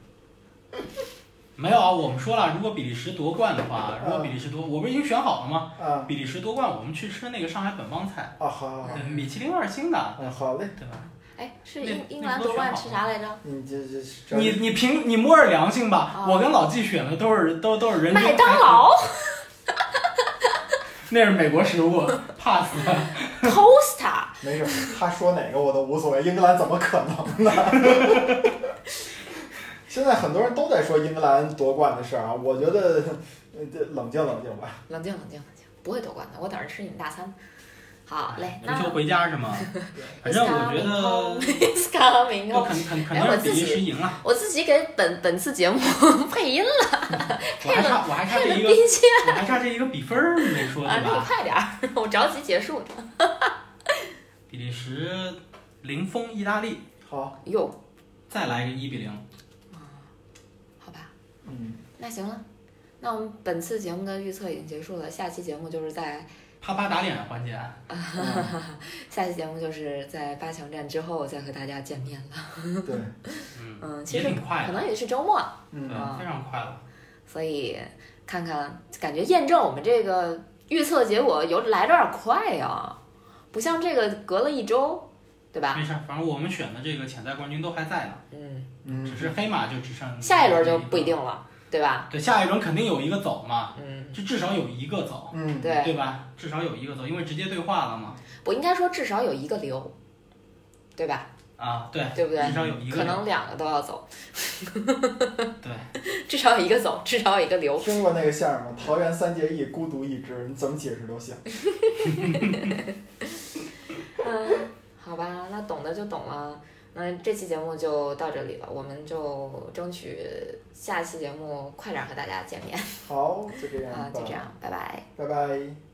没有啊，我们说了，如果比利时夺冠的话，如果比利时夺，我不是已经选好了吗？啊比利时夺冠，我们去吃那个上海本帮菜，啊，好好好，呃米其林二星的，嗯，好嘞。对吧？哎，是英英格兰夺冠吃啥来着？你这这这你你凭你摸着良心吧，啊我跟老纪选的都是都都是人均麦当劳 那是美国食物，pass。Costa，没事，他说哪个我都无所谓。英格兰怎么可能呢？现在很多人都在说英格兰夺冠的事儿啊，我觉得呃这冷静冷静吧。冷静冷静冷静，不会夺冠的，我等着吃你们大餐。好嘞，那足球回家是吗？反正我觉得 It's coming home。肯肯肯哎我自己定是比利时赢了。我自己给本本次节目 配音 了，我还差我还差这一个，了冰箱我还差这一个比分儿没说啊，那你对吧？快点儿，我着急结束呢。比利时零封意大利，好，哟，再来个一比零。嗯，那行了，那我们本次节目的预测已经结束了，下期节目就是在啪啪打脸环节，下期节目就是在八强战之后再和大家见面了。对，嗯，嗯，其实挺快，可能也是周末，嗯，非常快了。所以看看，感觉验证我们这个预测结果有来的有点快呀、不像这个隔了一周，对吧？没事儿，反正我们选的这个潜在冠军都还在呢，嗯，嗯只是黑马就只剩下一轮就不一定。了，对吧？对，下一轮肯定有一个走嘛，嗯，就至少有一个走，嗯，对，对吧？至少有一个走，因为直接对话了嘛。我应该说至少有一个留，对吧？啊，对，对不对至少有一个可能两个都要走，对，至少有一个走，至少有一个留。听过那个相声吗？桃园三结义，孤独一只，你怎么解释都行。嗯，好吧，那懂的就懂了。那这期节目就到这里了，我们就争取下期节目快点和大家见面好，就这样啊！就这样，拜拜。拜拜。